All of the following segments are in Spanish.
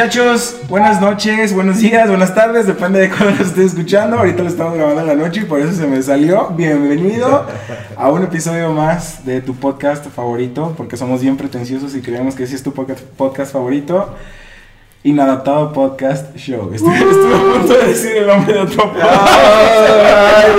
Muchachos, buenas noches, buenos días, buenas tardes, depende de cuándo lo estés escuchando. Ahorita lo estamos grabando en la noche y por eso se me salió. Bienvenido a un episodio más de tu podcast favorito, porque somos bien pretenciosos y creemos que sí es tu podcast favorito. Inadaptado Podcast Show. Estuve, estuve a punto de decir el nombre de otro podcast. Ay,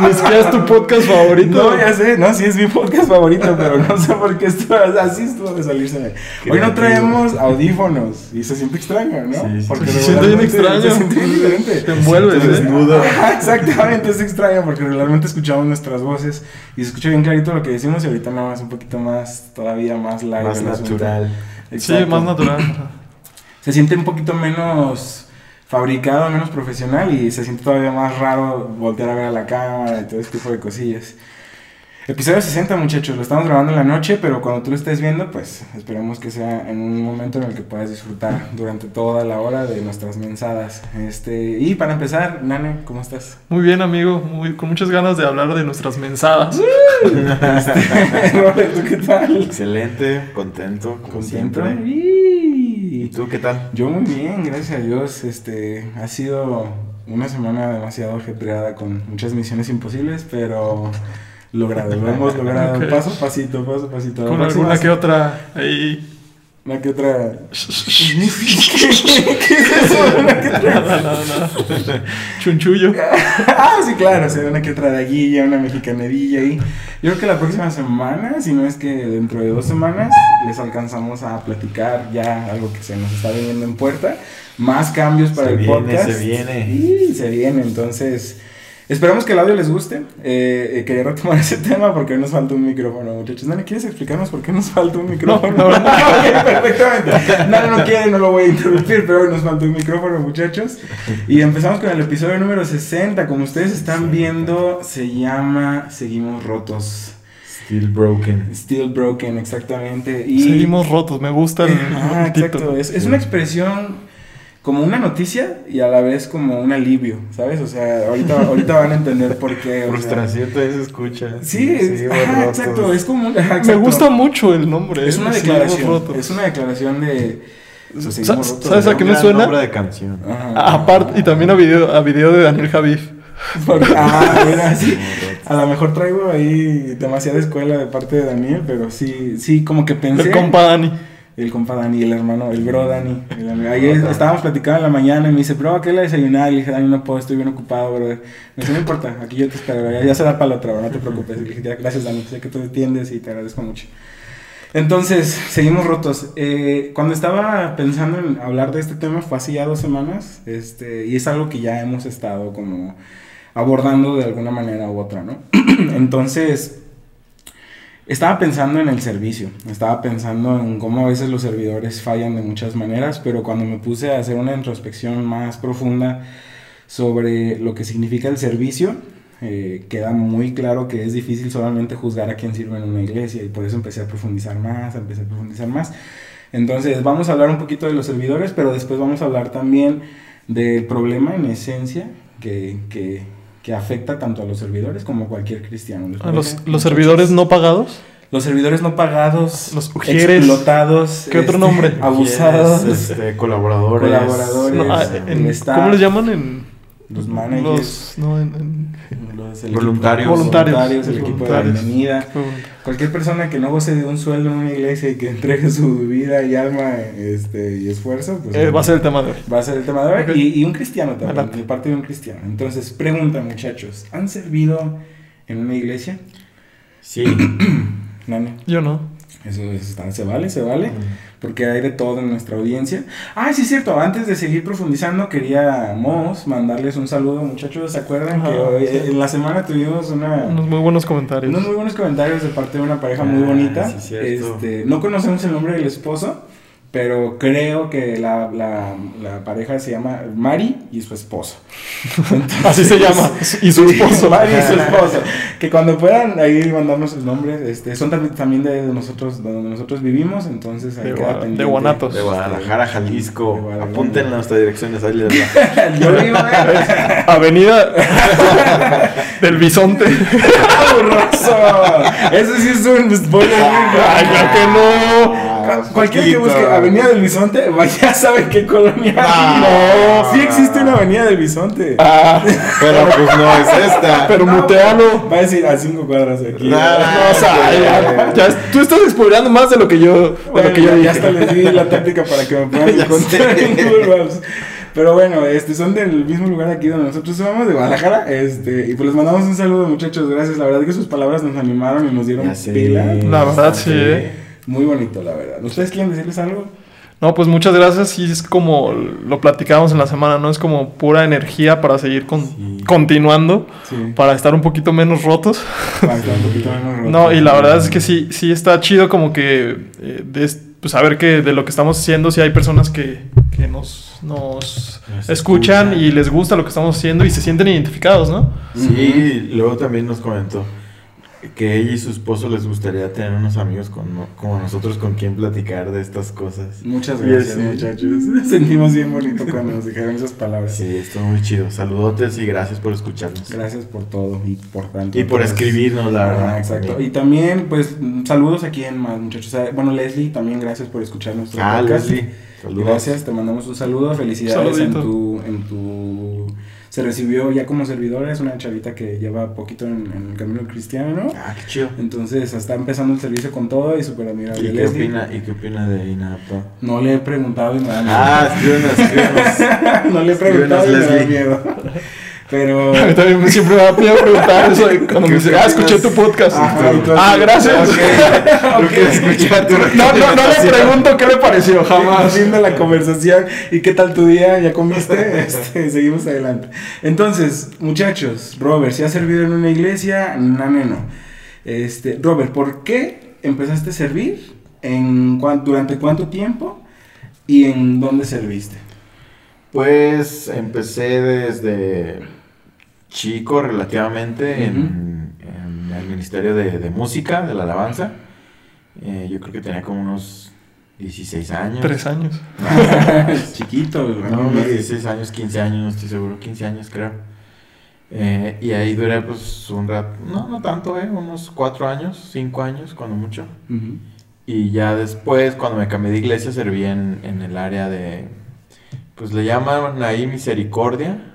ni siquiera es tu podcast favorito. No, ya sé, no, sí es mi podcast favorito, pero no sé por qué estuvo así estuvo de salirse. Hoy no traemos audífonos y se siente extraño, ¿no? Sí, sí. porque Se siente bien extraño. Se siente bien diferente. Te envuelves, ¿eh? desnudo. Exactamente, es extraño porque regularmente escuchamos nuestras voces y se escucha bien clarito lo que decimos y ahorita nada más un poquito más, todavía más live. Más natural. Sí, más natural. Se siente un poquito menos fabricado, menos profesional y se siente todavía más raro voltear a ver a la cámara y todo ese tipo de cosillas. Episodio 60 muchachos, lo estamos grabando en la noche, pero cuando tú lo estés viendo, pues esperemos que sea en un momento en el que puedas disfrutar durante toda la hora de nuestras mensadas. Este, y para empezar, Nane, ¿cómo estás? Muy bien, amigo. Muy, con muchas ganas de hablar de nuestras mensadas. ¿tú qué tal? Excelente, contento, como ¿Contento? siempre. Y ¿Y tú qué tal? Yo muy bien, gracias a Dios. Este, ha sido una semana demasiado ajetreada con muchas misiones imposibles, pero logrado, lo hemos logrado paso a pasito, paso a pasito. Con alguna que otra ahí. Una que otra. ¿Qué, es eso? Una que otra. Nada, nada, nada. Chunchullo. Ah, sí, claro, o sea, una que otra daguilla, una mexicanedilla ahí. Yo creo que la próxima semana, si no es que dentro de dos semanas, les alcanzamos a platicar ya algo que se nos está viniendo en puerta. Más cambios para Se el viene, podcast. se viene. Sí, se viene, entonces. Esperamos que el audio les guste. Eh, eh, quería retomar ese tema porque hoy nos falta un micrófono, muchachos. Nani, ¿quieres explicarnos por qué nos falta un micrófono? No, no, no. Ok, perfectamente. No, no quiere, no lo voy a interrumpir, pero hoy nos falta un micrófono, muchachos. Y empezamos con el episodio número 60. Como ustedes están viendo, se llama Seguimos Rotos. Still broken. Still Broken, exactamente. Y Seguimos rotos. Me gusta el, Ah, exacto. Es, es una expresión como una noticia y a la vez como un alivio, ¿sabes? O sea, ahorita, ahorita van a entender por qué. o sea. Frustración todavía se escucha. Sí, Seguimos ajá, exacto. Es como un- ajá, Me exacto. gusta mucho el nombre. Es una declaración. Es una declaración de. pues, seguimos rotos, ¿sabes a qué me suena? nombre de canción. Ajá. Ah, Aparte, y también a video, a video de Daniel Javif. Porque- ah, mira, sí. A lo mejor traigo ahí demasiada escuela de parte de Daniel, pero sí, sí, como que pensé. El compa Dani. El compa Dani, el hermano, el bro Dani. el amigo. Ayer estábamos platicando en la mañana y me dice, bro, ¿a qué le desayunar? Le dije, Dani, no puedo, estoy bien ocupado, bro. Me dice, no importa, aquí yo te espero, ya, ya será para la otra, bro, no te preocupes. Y le dije, "Ya, gracias, Dani, sé que tú entiendes y te agradezco mucho. Entonces, seguimos rotos. Eh, cuando estaba pensando en hablar de este tema fue hace ya dos semanas, este, y es algo que ya hemos estado como abordando de alguna manera u otra, ¿no? Entonces, estaba pensando en el servicio, estaba pensando en cómo a veces los servidores fallan de muchas maneras, pero cuando me puse a hacer una introspección más profunda sobre lo que significa el servicio, eh, queda muy claro que es difícil solamente juzgar a quien sirve en una iglesia y por eso empecé a profundizar más, empecé a profundizar más. Entonces vamos a hablar un poquito de los servidores, pero después vamos a hablar también del problema en esencia que, que, que afecta tanto a los servidores como a cualquier cristiano. ¿Les A los, los servidores no pagados. Los servidores no pagados, Los ujieres. explotados, ¿Qué otro este, nombre? abusados, Este, colaboradores. Colaboradores. No, ah, en- staff, ¿Cómo les llaman en los managers, los no, en- en- los- el Voluntarios. equipo- Voluntarios. voluntarios, el equipo de la Voluntarios. bienvenida, cualquier persona que no goce de un sueldo en una iglesia y que entregue su vida y alma este, y esfuerzo, pues eh, va a ser el tema de hoy. va a ser el tema de hoy y, y un cristiano también, Adelante. de parte de un cristiano. Entonces, pregunta muchachos, ¿han servido en una iglesia? Sí. Nane, Yo no. Eso, eso está- se vale, se vale. porque hay de todo en nuestra audiencia. Ah, sí, es cierto, antes de seguir profundizando, queríamos mandarles un saludo, muchachos. ¿Se acuerdan que Ajá, hoy- sí. en la semana tuvimos una, Unos muy buenos comentarios. unos muy buenos comentarios de parte de una pareja muy Ah, bonita? sí, cierto. este, no conocemos el nombre del esposo, pero creo que la, la, la pareja se llama Mari y su esposo. Así se llama. Y su esposo. Mari y su esposo. Que cuando puedan ahí mandarnos sus nombres, este, son también, también de nosotros, de donde nosotros vivimos, entonces ahí De queda Gua- de pendiente. Guanatos. De Guadalajara, Jalisco. De Guadalajara. Apunten nuestras direcciones. Ahí les va. Yo vivo en Avenida del Bisonte. ¡Aburroso! Eso sí es un spoiler. Ay, claro que no. Ah, cualquiera que busque Avenida del Bisonte, ya sabe qué colonia. Ah. no, sí existe una Avenida del Bisonte. Ah, Pero pues no es esta. pero mutealo. Va a decir a cinco cuadras de aquí. Ah, No, o sea, ya, ya- tú estás spoileando más de lo que yo, de Bueno, lo que yo ya, dije. ya hasta les di la táctica para que me puedan encontrar en Google Maps. Pero bueno, este, son del mismo lugar aquí donde nosotros somos, de Guadalajara. Este, y pues les mandamos un saludo, muchachos. Gracias. La verdad que sus palabras nos animaron y nos dieron pila. La verdad, sí, eh. Muy bonito, la verdad. ¿Ustedes quieren decirles algo? No, pues muchas gracias. Y es como lo platicábamos en la semana, ¿no? Es como pura energía para seguir con- Sí. continuando, Sí. para estar un poquito menos rotos. Para estar un poquito menos rotos. No, y la verdad es que sí, sí está chido como que eh, de- pues saber que de lo que estamos haciendo, si hay personas que, que nos, nos Nos escuchan escuchan. y les gusta lo que estamos haciendo y se sienten identificados, ¿no? Sí, luego también nos comentó que ella y su esposo les gustaría tener unos amigos con- como nosotros con quien platicar de estas cosas. Muchas gracias, muchachos. Sentimos bien bonito cuando nos dijeron esas palabras. Sí, estuvo muy chido. Saludotes y gracias por escucharnos. Gracias por todo y por tanto. Y por Pues, escribirnos, la verdad. Ah, exacto. también. Y también, pues, saludos a quien más, muchachos. Ah, Bueno, Leslie, también gracias por escuchar nuestro Ah, podcast. Leslie. Saludos. Gracias, te mandamos un saludo. Felicidades en tu, en tu. Se recibió ya como servidora, es una chavita que lleva poquito en, en el camino cristiano, ¿no? Ah, qué chido. Entonces está empezando el servicio con todo y súper admirable. ¿Y qué opina, ¿Y qué opina de Inapto? No le he preguntado y me da miedo. Ah, escríbenos, escríbenos. no le he preguntado y me da miedo. Pero. A mí también me- siempre me da miedo preguntar eso cuando ¿Qué me dicen, ah, escuché tu podcast. Ajá, y tú ah, gracias. Quiero escuchar tu No, no, no le pregunto qué le pareció, jamás. Viendo la conversación. ¿Y qué tal tu día? ¿Ya comiste? Este, seguimos adelante. Entonces, muchachos, Robert, si has servido en una iglesia, nane no. Este, Robert, ¿por qué empezaste a servir? ¿En cuán- ¿Durante cuánto tiempo? ¿Y en dónde serviste? Pues empecé desde chico relativamente en, en el Ministerio de, de Música, de la Alabanza. Eh, yo creo que tenía como unos 16 años. Tres años. Chiquito, No, ¿no? unos 16 años, 15 años, no estoy seguro, 15 años creo. Eh, y ahí duré pues un rato, no, no tanto, eh, unos 4 años, 5 años, cuando mucho. Y ya después, cuando me cambié de iglesia, serví en, en el área de, pues le llaman ahí misericordia,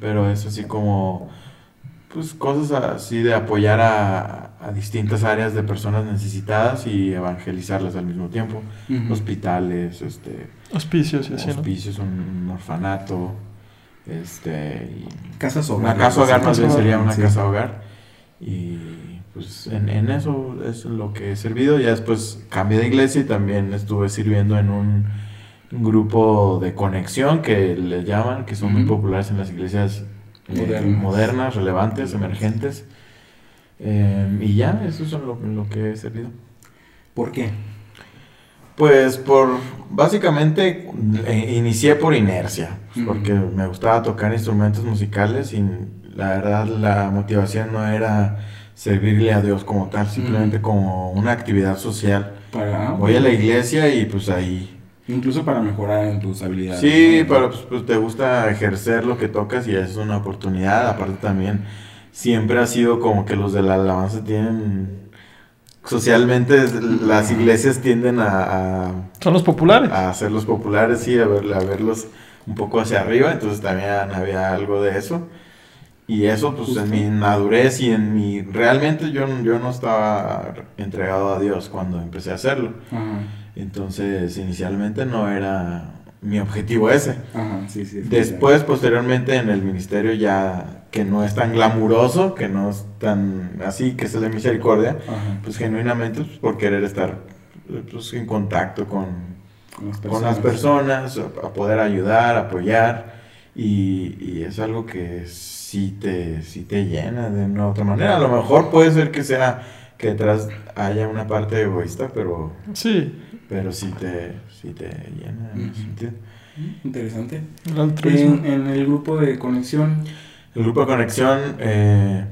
Pero es así como, pues cosas así de apoyar a, a distintas áreas de personas necesitadas y evangelizarlas al mismo tiempo. Hospitales, este, Hospicios y así, ¿no? hospicios, un orfanato, este, y Casas hogar. una casa hogar más bien sería una sí. casa hogar. Y pues en, en eso es lo que he servido. Ya después cambié de iglesia y también estuve sirviendo en un, un grupo de conexión que le llaman, que son muy populares en las iglesias eh, Modernas. relevantes, emergentes. Eh, y ya, eso es lo, lo que he servido. ¿Por qué? Pues por, básicamente eh, inicié por inercia, pues, porque me gustaba tocar instrumentos musicales y la verdad la motivación no era servirle a Dios como tal, simplemente como una actividad social. Para, Voy a la iglesia y pues ahí... Incluso para mejorar en tus habilidades. Sí, ¿no? pero pues, pues, te gusta ejercer lo que tocas y es una oportunidad, aparte también siempre ha sido como que los de la alabanza tienen... Socialmente las iglesias tienden a- a Son los populares. a hacerlos populares, sí, a, ver- a verlos un poco hacia arriba, entonces también había algo de eso. Y eso, pues en mi madurez y en mi... Realmente yo, yo no estaba entregado a Dios cuando empecé a hacerlo. Ajá, Entonces, inicialmente no era mi objetivo ese. ajá, sí, sí. Después, posteriormente, en el ministerio ya que no es tan glamuroso, que no es tan así, que es de misericordia, Ajá, pues genuinamente pues, por querer estar pues, en contacto con, con las con las personas, a a poder ayudar, apoyar, y, y es algo que sí te, sí te llena de una u otra manera. A lo mejor puede ser que sea que detrás haya una parte egoísta, pero, Sí, pero sí te, sí te llena en ese Ujú. sentido. Interesante. el altruismo. En, en el grupo de conexión. El grupo de conexión, eh,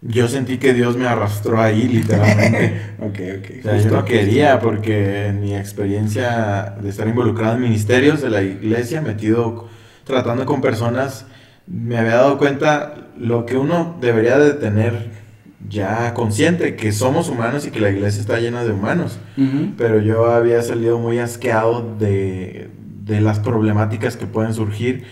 yo sentí que Dios me arrastró ahí, literalmente. Ok, ok. O sea, yo no quería porque en mi experiencia de estar involucrado en ministerios de la iglesia, metido tratando con personas, me había dado cuenta lo que uno debería de tener ya consciente que somos humanos y que la iglesia está llena de humanos. Pero yo había salido muy asqueado de, de las problemáticas que pueden surgir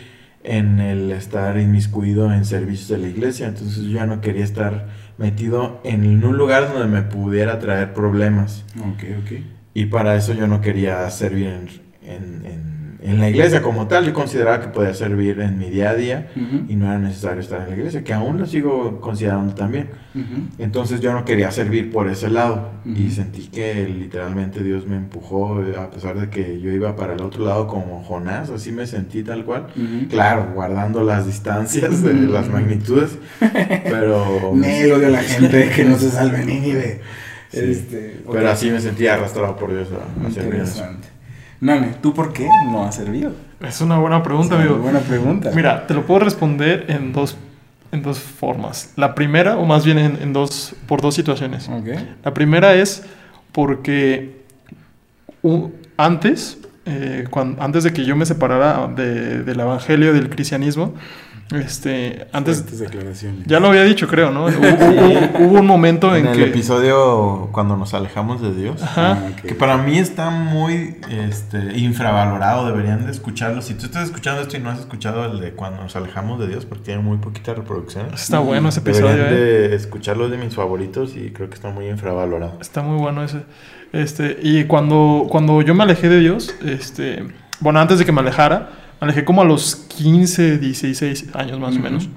en el estar inmiscuido en servicios de la iglesia. Entonces yo ya no quería estar metido en un lugar donde me pudiera traer problemas. Ok, ok. Y para eso yo no quería servir en, en- en- en la iglesia como tal. Yo consideraba que podía servir en mi día a día y no era necesario estar en la iglesia, que aún lo sigo considerando también. Entonces yo no quería servir por ese lado y sentí que literalmente Dios me empujó eh, a pesar de que yo iba para el otro lado como Jonás, así me sentí tal cual. Claro, guardando las distancias de las magnitudes, pero Nel odio la gente que no se salve ni de. Sí. Este, pero así me sentí arrastrado por Dios a, a servir en eso. Interesante. Nane, ¿tú por qué no has servido? Es una buena pregunta, Es una amigo. Buena pregunta. Mira, te lo puedo responder en dos, en dos formas. La primera, o más bien en, en dos, por dos situaciones. La primera es porque antes, eh, antes de que yo me separara de- del evangelio, del cristianismo, este, antes, Fuertes declaraciones. ya lo había dicho, creo, ¿no? Hubo, hubo- hubo un momento en, En el que... episodio cuando nos alejamos de Dios, Ajá. Ah, que para mí está muy este, infravalorado, deberían de escucharlo. Si tú estás escuchando esto y no has escuchado el de cuando nos alejamos de Dios, porque tiene muy poquitas reproducciones, Está bueno ese deberían episodio, ¿eh? de escucharlo es de mis favoritos y creo que está muy infravalorado. Está muy bueno ese. Este, y cuando, cuando yo me alejé de Dios, este, bueno, antes de que me alejara, me alejé como a los 15, 16 años más o menos.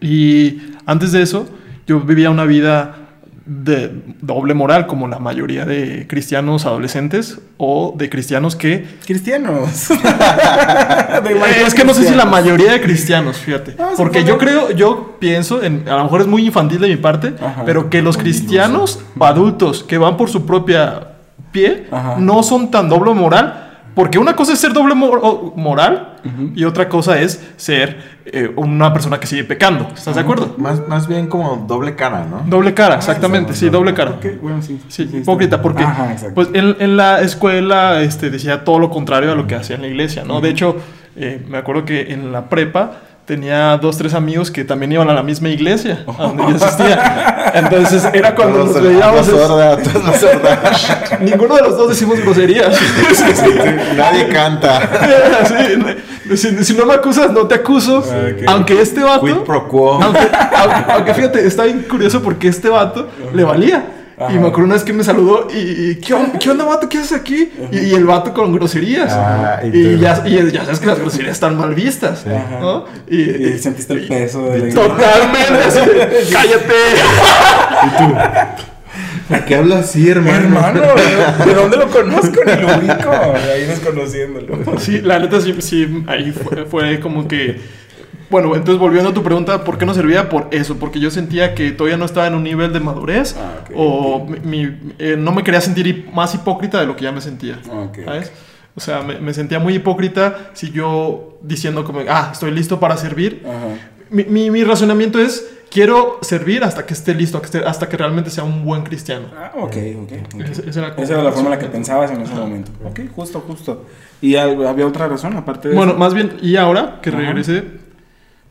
Y antes de eso, yo vivía una vida de doble moral, como la mayoría de cristianos adolescentes o de cristianos que... Cristianos. Es que no sé si la mayoría de cristianos, fíjate. No, Porque yo creo, yo pienso, en, a lo mejor es muy infantil de mi parte, Ajá. pero que los cristianos adultos que van por su propia pie Ajá. no son tan doble moral. Porque una cosa es ser doble mor- moral y otra cosa es ser eh, una persona que sigue pecando. ¿Estás de acuerdo? Más, más bien como doble cara, ¿no? Doble cara, exactamente, sí, doble cara. Ok, bueno, sí. Sí, hipócrita, porque Ajá, pues en, en la escuela este, decía todo lo contrario a lo que hacía en la iglesia, ¿no? De hecho, eh, me acuerdo que en la prepa tenía dos, tres amigos que también iban a la misma iglesia a donde yo asistía. Entonces era cuando nos veíamos. ninguno de los dos decimos groserías. Nadie canta. Sí, si, si no me acusas, no te acuso. Ok. Aunque este vato. Quid pro quo. Aunque, aunque- aunque fíjate, está bien curioso porque este vato le valía. Ajá. Y me acuerdo una vez que me saludó y, y, ¿qué, on- qué onda, vato? ¿Qué haces aquí? Y, y el vato con groserías. Ah, y y tú- ya, y ya sabes que las groserías están mal vistas. Ajá. ¿no? Y, Y sentiste el peso de la Totalmente. así de, ¡Cállate! ¿Por qué hablas así, hermano? Hermano, ¿de dónde lo conozco? Ni lo ubico. Ahí desconociéndolo. Sí, la neta sí, sí ahí fue, fue como que... Bueno, entonces volviendo a tu pregunta, ¿por qué no servía? Por eso, porque yo sentía que todavía no estaba en un nivel de madurez Ah, ok, o mi- mi- eh, no me quería sentir hip- más hipócrita de lo que ya me sentía. Ok, ¿Sabes? O sea, me, me sentía muy hipócrita si yo diciendo como, ah, estoy listo para servir. Ajá. Mi, mi- mi razonamiento es, quiero servir hasta que esté listo, hasta que, realmente sea un buen cristiano. Ah, ok, ok. ok. Esa- esa era Esa era la forma en la que pensabas en ese momento. Ok, justo, justo. ¿Y había otra razón aparte de Bueno, eso? más bien, y ahora que regresé,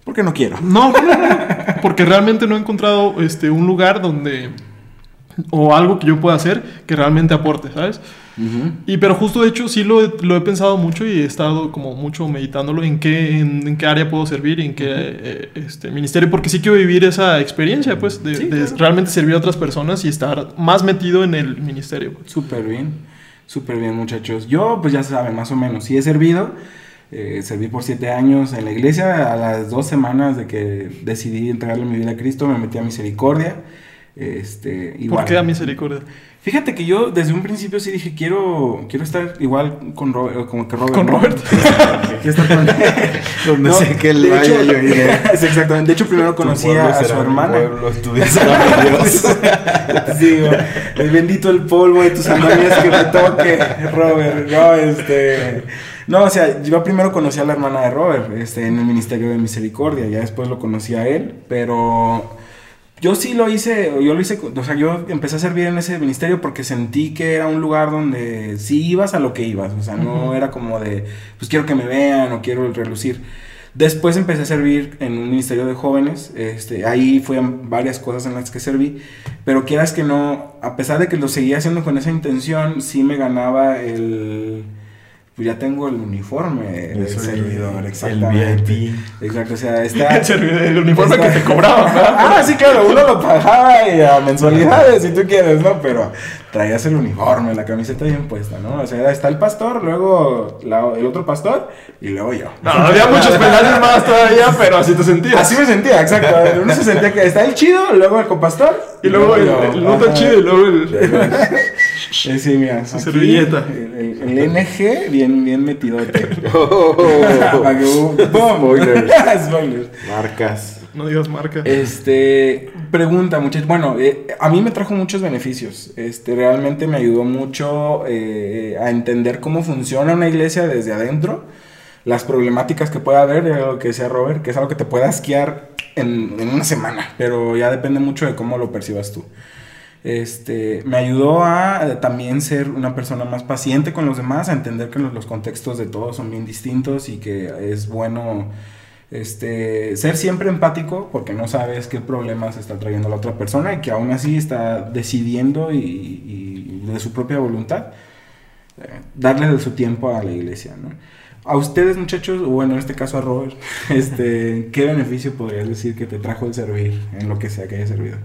Porque no quiero. No, no, no, no. Porque realmente no he encontrado este, un lugar donde. O algo que yo pueda hacer que realmente aporte, ¿sabes? Y pero justo de hecho sí lo he, lo he pensado mucho y he estado como mucho meditándolo en qué, en, en qué área puedo servir, en qué eh, este, ministerio, porque sí quiero vivir esa experiencia, pues, de, Sí, de claro. realmente servir a otras personas y estar más metido en el ministerio. pues. Súper bien, súper bien muchachos. Yo, pues ya saben, más o menos, sí he servido. Eh, serví por siete años en la iglesia. A las dos semanas de que decidí entregarle mi vida a Cristo, me metí a Misericordia. Este, ¿Por igual. qué a misericordia? Fíjate que yo desde un principio sí dije, quiero, quiero estar igual con Robert, como que Robert. Con ¿no? Robert. Quiero estar con Donde No, sé que él de vaya, hecho- yo iré. Exactamente. De hecho, primero conocí a, a su hermana. tu Dios. Digo, el bendito el polvo de tus sandalias que me toque, Robert. No, este. No, o sea, yo primero conocí a la hermana de Robert, este, en el Ministerio de Misericordia, ya después lo conocí a él, pero yo sí lo hice, yo lo hice, o sea, yo empecé a servir en ese ministerio porque sentí que era un lugar donde sí ibas a lo que ibas, o sea, no era como de, pues quiero que me vean o quiero relucir. Después empecé a servir en un ministerio de jóvenes, este, ahí fueron varias cosas en las que serví, pero quieras que no, a pesar de que lo seguía haciendo con esa intención, sí me ganaba el pues ya tengo el uniforme del servidor, exactamente. El VIP. Exacto, o sea, está... el, servidor, el uniforme está- que te cobraban, ¿verdad? Ah, sí, claro, uno lo pagaba y a mensualidades, si tú quieres, ¿no? Pero traías el uniforme, la camiseta bien puesta, ¿no? O sea, está el pastor, luego la- el otro pastor y luego yo. No, había muchos peldaños más todavía, pero así te sentías. Así me sentía, exacto. Uno se sentía que está el chido, luego el compastor. y luego el, yo. el no tan Ajá. chido y luego el... Eh, sí, mira. Su aquí, servilleta. El, el- el NG bien, bien metidote. Oh. Spoilers. Spoilers. Marcas. No digas marca. Este, pregunta, muchachos. Bueno, eh, a mí me trajo muchos beneficios. Este, realmente me ayudó mucho eh, a entender cómo funciona una iglesia desde adentro, las problemáticas que puede haber, lo que decía Robert, que es algo que te puede asquear en, en una semana, pero ya depende mucho de cómo lo percibas tú. Este, me ayudó a eh, también ser una persona más paciente con los demás, a entender que los, contextos de todos son bien distintos y que es bueno este, ser siempre empático porque no sabes qué problemas está trayendo la otra persona y que aún así está decidiendo y, y de su propia voluntad eh, darle de su tiempo a la iglesia, ¿no? A ustedes muchachos, o bueno, en este caso a Robert, este, ¿qué beneficio podrías decir que te trajo el servir en lo que sea que haya servido?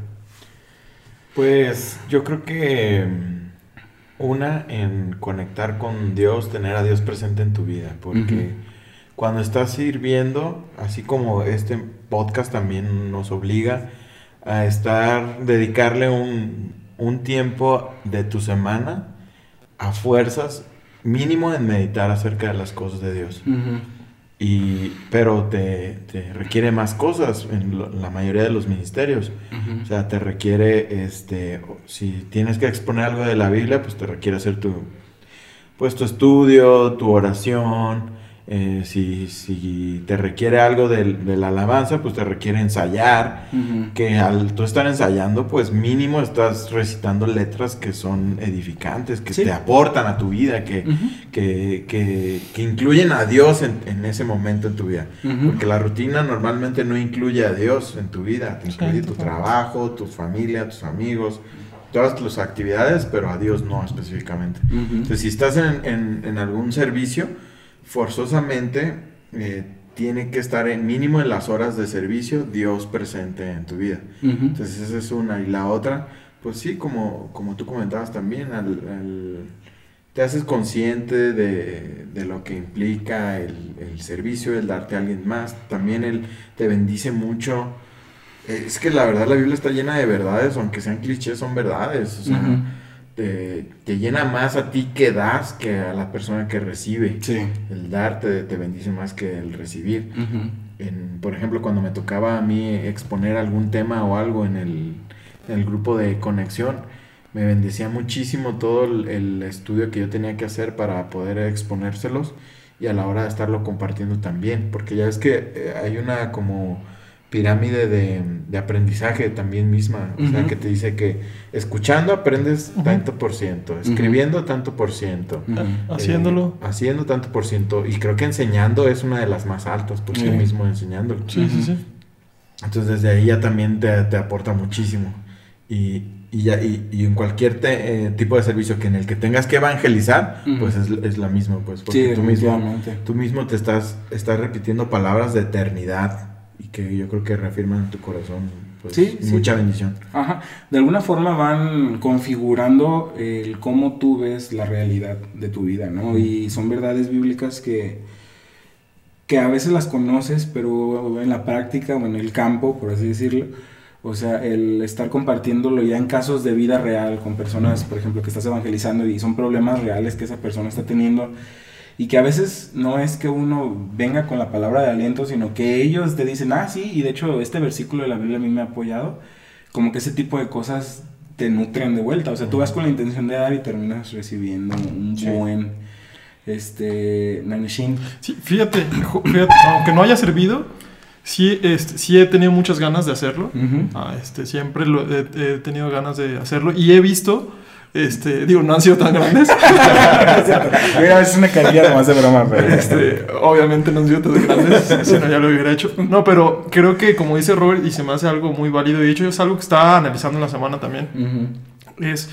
Pues yo creo que mm, una en conectar con Dios, tener a Dios presente en tu vida, porque cuando estás sirviendo, así como este podcast también nos obliga a estar, dedicarle un, un tiempo de tu semana a fuerzas, mínimo en meditar acerca de las cosas de Dios. Y, pero te, te requiere más cosas en lo- la mayoría de los ministerios. O sea, te requiere, este, si tienes que exponer algo de la Biblia, pues te requiere hacer tu, pues tu estudio, tu oración. Eh, si, si te requiere algo del- de, la alabanza, pues te requiere ensayar. Que al tú estar ensayando, pues mínimo estás recitando letras que son edificantes, que Sí. te aportan a tu vida, que, que, que, que incluyen a Dios en, en ese momento en tu vida. Porque la rutina normalmente no incluye a Dios en tu vida, te incluye tu trabajo, tu familia, tus amigos, todas tus actividades, pero a Dios no específicamente. Entonces, si estás en, en- en algún servicio, forzosamente eh, tiene que estar en mínimo en las horas de servicio Dios presente en tu vida. Entonces, esa es una. Y la otra, pues sí, como, como tú comentabas también, al, al- te haces consciente de, de lo que implica el, el servicio, el darte a alguien más. También él te bendice mucho. Es que la verdad la Biblia está llena de verdades, aunque sean clichés, son verdades. O sea. Te, te llena más a ti que das que a la persona que recibe. Sí. El dar te, te bendice más que el recibir. En, por ejemplo, cuando me tocaba a mí exponer algún tema o algo en el, en el grupo de conexión, me bendecía muchísimo todo el, el estudio que yo tenía que hacer para poder exponérselos y a la hora de estarlo compartiendo también, porque ya ves que eh, hay una como pirámide de, de aprendizaje también misma, o sea, que te dice que escuchando aprendes tanto por ciento, escribiendo tanto por ciento. Ujú. Eh, Haciéndolo. haciendo tanto por ciento. Y creo que enseñando es una de las más altas, por sí Sí. mismo enseñándolo. Sí, sí, sí. Entonces desde ahí ya también te, te aporta muchísimo. Y, y ya, y, y en cualquier te- eh, tipo de servicio que en el que tengas que evangelizar, pues es, es la misma, pues. Porque Sí, tú mismo, tú mismo te estás, estás repitiendo palabras de eternidad y que yo creo que reafirman en tu corazón pues, Sí, sí. mucha bendición. Ajá. De alguna forma van configurando el cómo tú ves la realidad de tu vida, ¿no? Y son verdades bíblicas que, que a veces las conoces, pero en la práctica o en el campo, por así decirlo, o sea, el estar compartiéndolo ya en casos de vida real con personas, por ejemplo, que estás evangelizando y son problemas reales que esa persona está teniendo y que a veces no es que uno venga con la palabra de aliento, sino que ellos te dicen, ah, sí, y de hecho este versículo de la Biblia a mí me ha apoyado, como que ese tipo de cosas te nutren de vuelta, o sea, tú vas con la intención de dar y terminas recibiendo un Sí. buen, este, naneshin. Sí, fíjate, fíjate, aunque no haya servido, sí, este, sí he tenido muchas ganas de hacerlo. Ujú. Ah, este, siempre lo- he, he tenido ganas de hacerlo y he visto Este, digo, no han sido tan grandes. Mira, es una carilla nomás de broma, pero. Este, obviamente no han sido tan grandes, si no ya lo hubiera hecho. No, pero creo que como dice Robert, y se me hace algo muy válido, y de hecho es algo que estaba analizando en la semana también, Ujú. es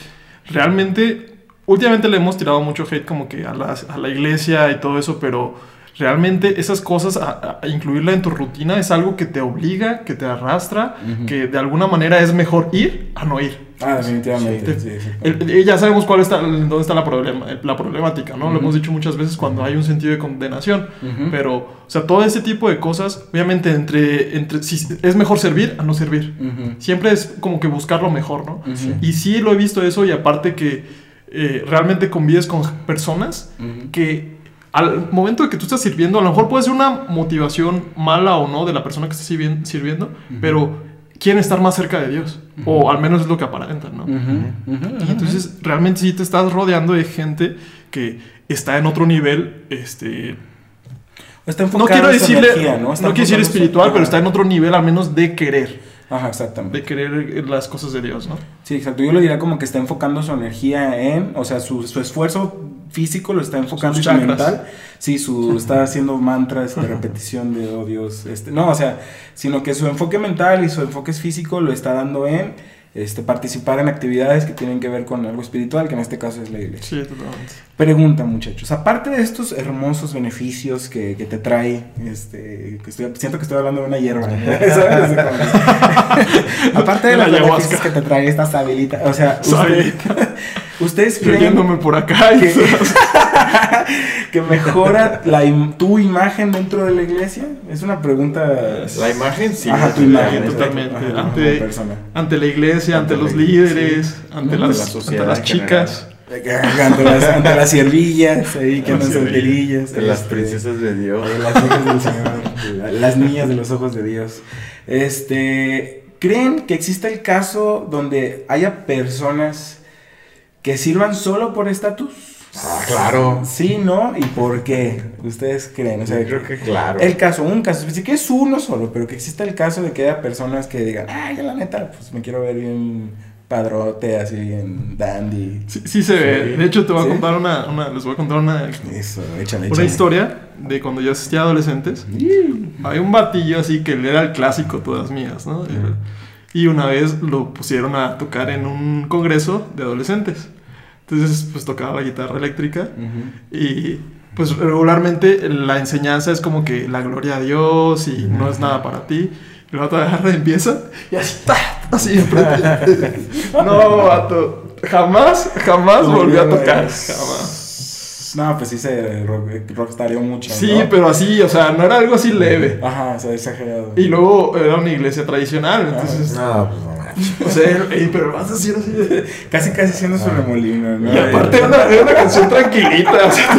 realmente, últimamente le hemos tirado mucho hate como que a, las- a la iglesia y todo eso, pero realmente esas cosas, a, a incluirla en tu rutina, es algo que te obliga, que te arrastra, Ujú. que de alguna manera es mejor ir a no ir. Ah, definitivamente. Sí. Sí. El- el- ya sabemos cuál está, dónde está la, problema, la problemática, ¿no? Lo Ujú. hemos dicho muchas veces cuando hay un sentido de condenación. Ujú. Pero, o sea, todo ese tipo de cosas, obviamente, entre, entre si es mejor servir a no servir. Ujú. Siempre es como que buscar lo mejor, ¿no? Y sí lo he visto eso y aparte que eh, realmente convives con personas que al momento de que tú estás sirviendo, a lo mejor puede ser una motivación mala o no de la persona que está sirvien- sirviendo, pero quieren estar más cerca de Dios. O al menos es lo que aparentan, ¿no? Ujú. Y entonces realmente sí te estás rodeando de gente que está en otro nivel, este... Está No quiero decirle, energía, no, Está quiero decir su- espiritual, pero está en otro nivel al menos de querer, Ajá, exactamente. de querer las cosas de Dios, ¿no? Sí, exacto. Yo lo diría como que está enfocando su energía en, o sea, su, su esfuerzo físico lo está enfocando Sus en su mental. Sí, su, está haciendo mantras de repetición de, oh Dios, este, no, o sea, sino que su enfoque mental y su enfoque físico lo está dando en este, participar en actividades que tienen que ver con algo espiritual, que en este caso es la iglesia. Sí, totalmente. Pregunta, muchachos. Aparte de estos hermosos beneficios que, que te trae, este, que estoy, siento que estoy hablando de una hierba. Aparte de La los beneficios que te trae esta stabilita, o sea, usted- ustedes creen Creyéndome por acá. y- que, que mejora la im- tu imagen dentro de la iglesia? Es una pregunta. La imagen, sí. Ajá, tu imagen totalmente. Ajá, como Ante- la iglesia, ante, Ante los líderes, sí. ante, Ante las, la ante las chicas. Ante las, ante las ciervillas, ahí que Las no son ciervillas. cerillas. De las este, princesas de Dios. de las hijas del Señor, la- las niñas de los ojos de Dios. Este, ¿creen que existe el caso donde haya personas que sirvan solo por estatus? Ah, claro. Sí, ¿no? ¿Y por qué? ¿Ustedes creen? O sea, Yo creo que claro. el caso, un caso, sí que es uno solo, pero que exista el caso de que haya personas que digan, ay, yo la neta, pues me quiero ver bien padrote, así bien dandy. Sí, sí se ve. Sí. De hecho, te voy ¿Sí? a contar una, una- les voy a contar una, Eso, échale, una échale. historia de cuando yo asistía a adolescentes. Hay un batillo así que él era el clásico todas mías, ¿no? Y una vez lo pusieron a tocar en un congreso de adolescentes. Entonces, pues tocaba la guitarra eléctrica y pues regularmente la enseñanza es como que la gloria a Dios y no es nada para ti. Y el vato agarra y empieza y así, ¡ta! así enfrente. No, vato. Jamás, jamás volvió a tocar. Jamás. No, pues sí se rock, rockstareó mucho. Sí, ¿no? pero así, o sea, no era algo así leve. Ajá, o sea, exagerado. Y luego era una iglesia tradicional, entonces... No, pues no. O sea, pero vas a decir así de- Casi, casi haciendo su remolino, ¿no? Y aparte era una, una canción tranquilita. o sea,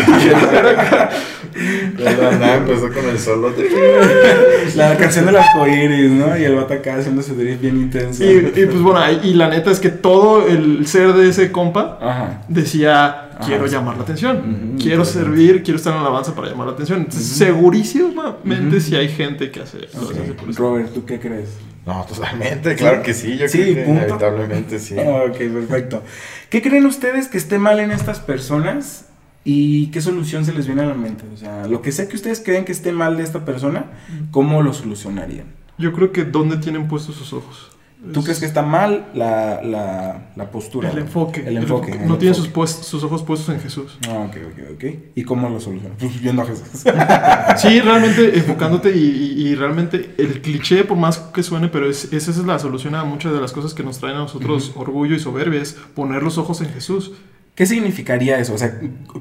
era. La nada empezó con el solo de... La canción del arcoíris, ¿no? Y el vato acá haciendo su drift bien intenso. Y, y, pues bueno, y la neta es que todo el ser de ese compa Ajá. decía, quiero Ajá. llamar la atención, quiero interesante. servir, quiero estar en alabanza para llamar la atención. Entonces, segurísimamente Ujú. si hay gente que hace, lo Ok. hace por eso. Robert, ¿tú qué crees? No, totalmente, claro que sí. Yo Sí, creo que punto. inevitablemente sí. Ok, perfecto. ¿Qué creen ustedes que esté mal en estas personas y qué solución se les viene a la mente? O sea, lo que sea que ustedes creen que esté mal de esta persona, ¿cómo lo solucionarían? Yo creo que dónde tienen puestos sus ojos. ¿Tú Es- crees que está mal la, la, la postura? El enfoque. El enfoque. No el tienen sus, pues- sus ojos puestos en Jesús. Ah, ok, ok, ok. ¿Y cómo lo solucionan? Pues viendo a Jesús. Sí, realmente enfocándote y, y- y realmente el cliché, por más que suene, pero es, esa es la solución a muchas de las cosas que nos traen a nosotros orgullo y soberbia, es poner los ojos en Jesús. ¿Qué significaría eso? O sea,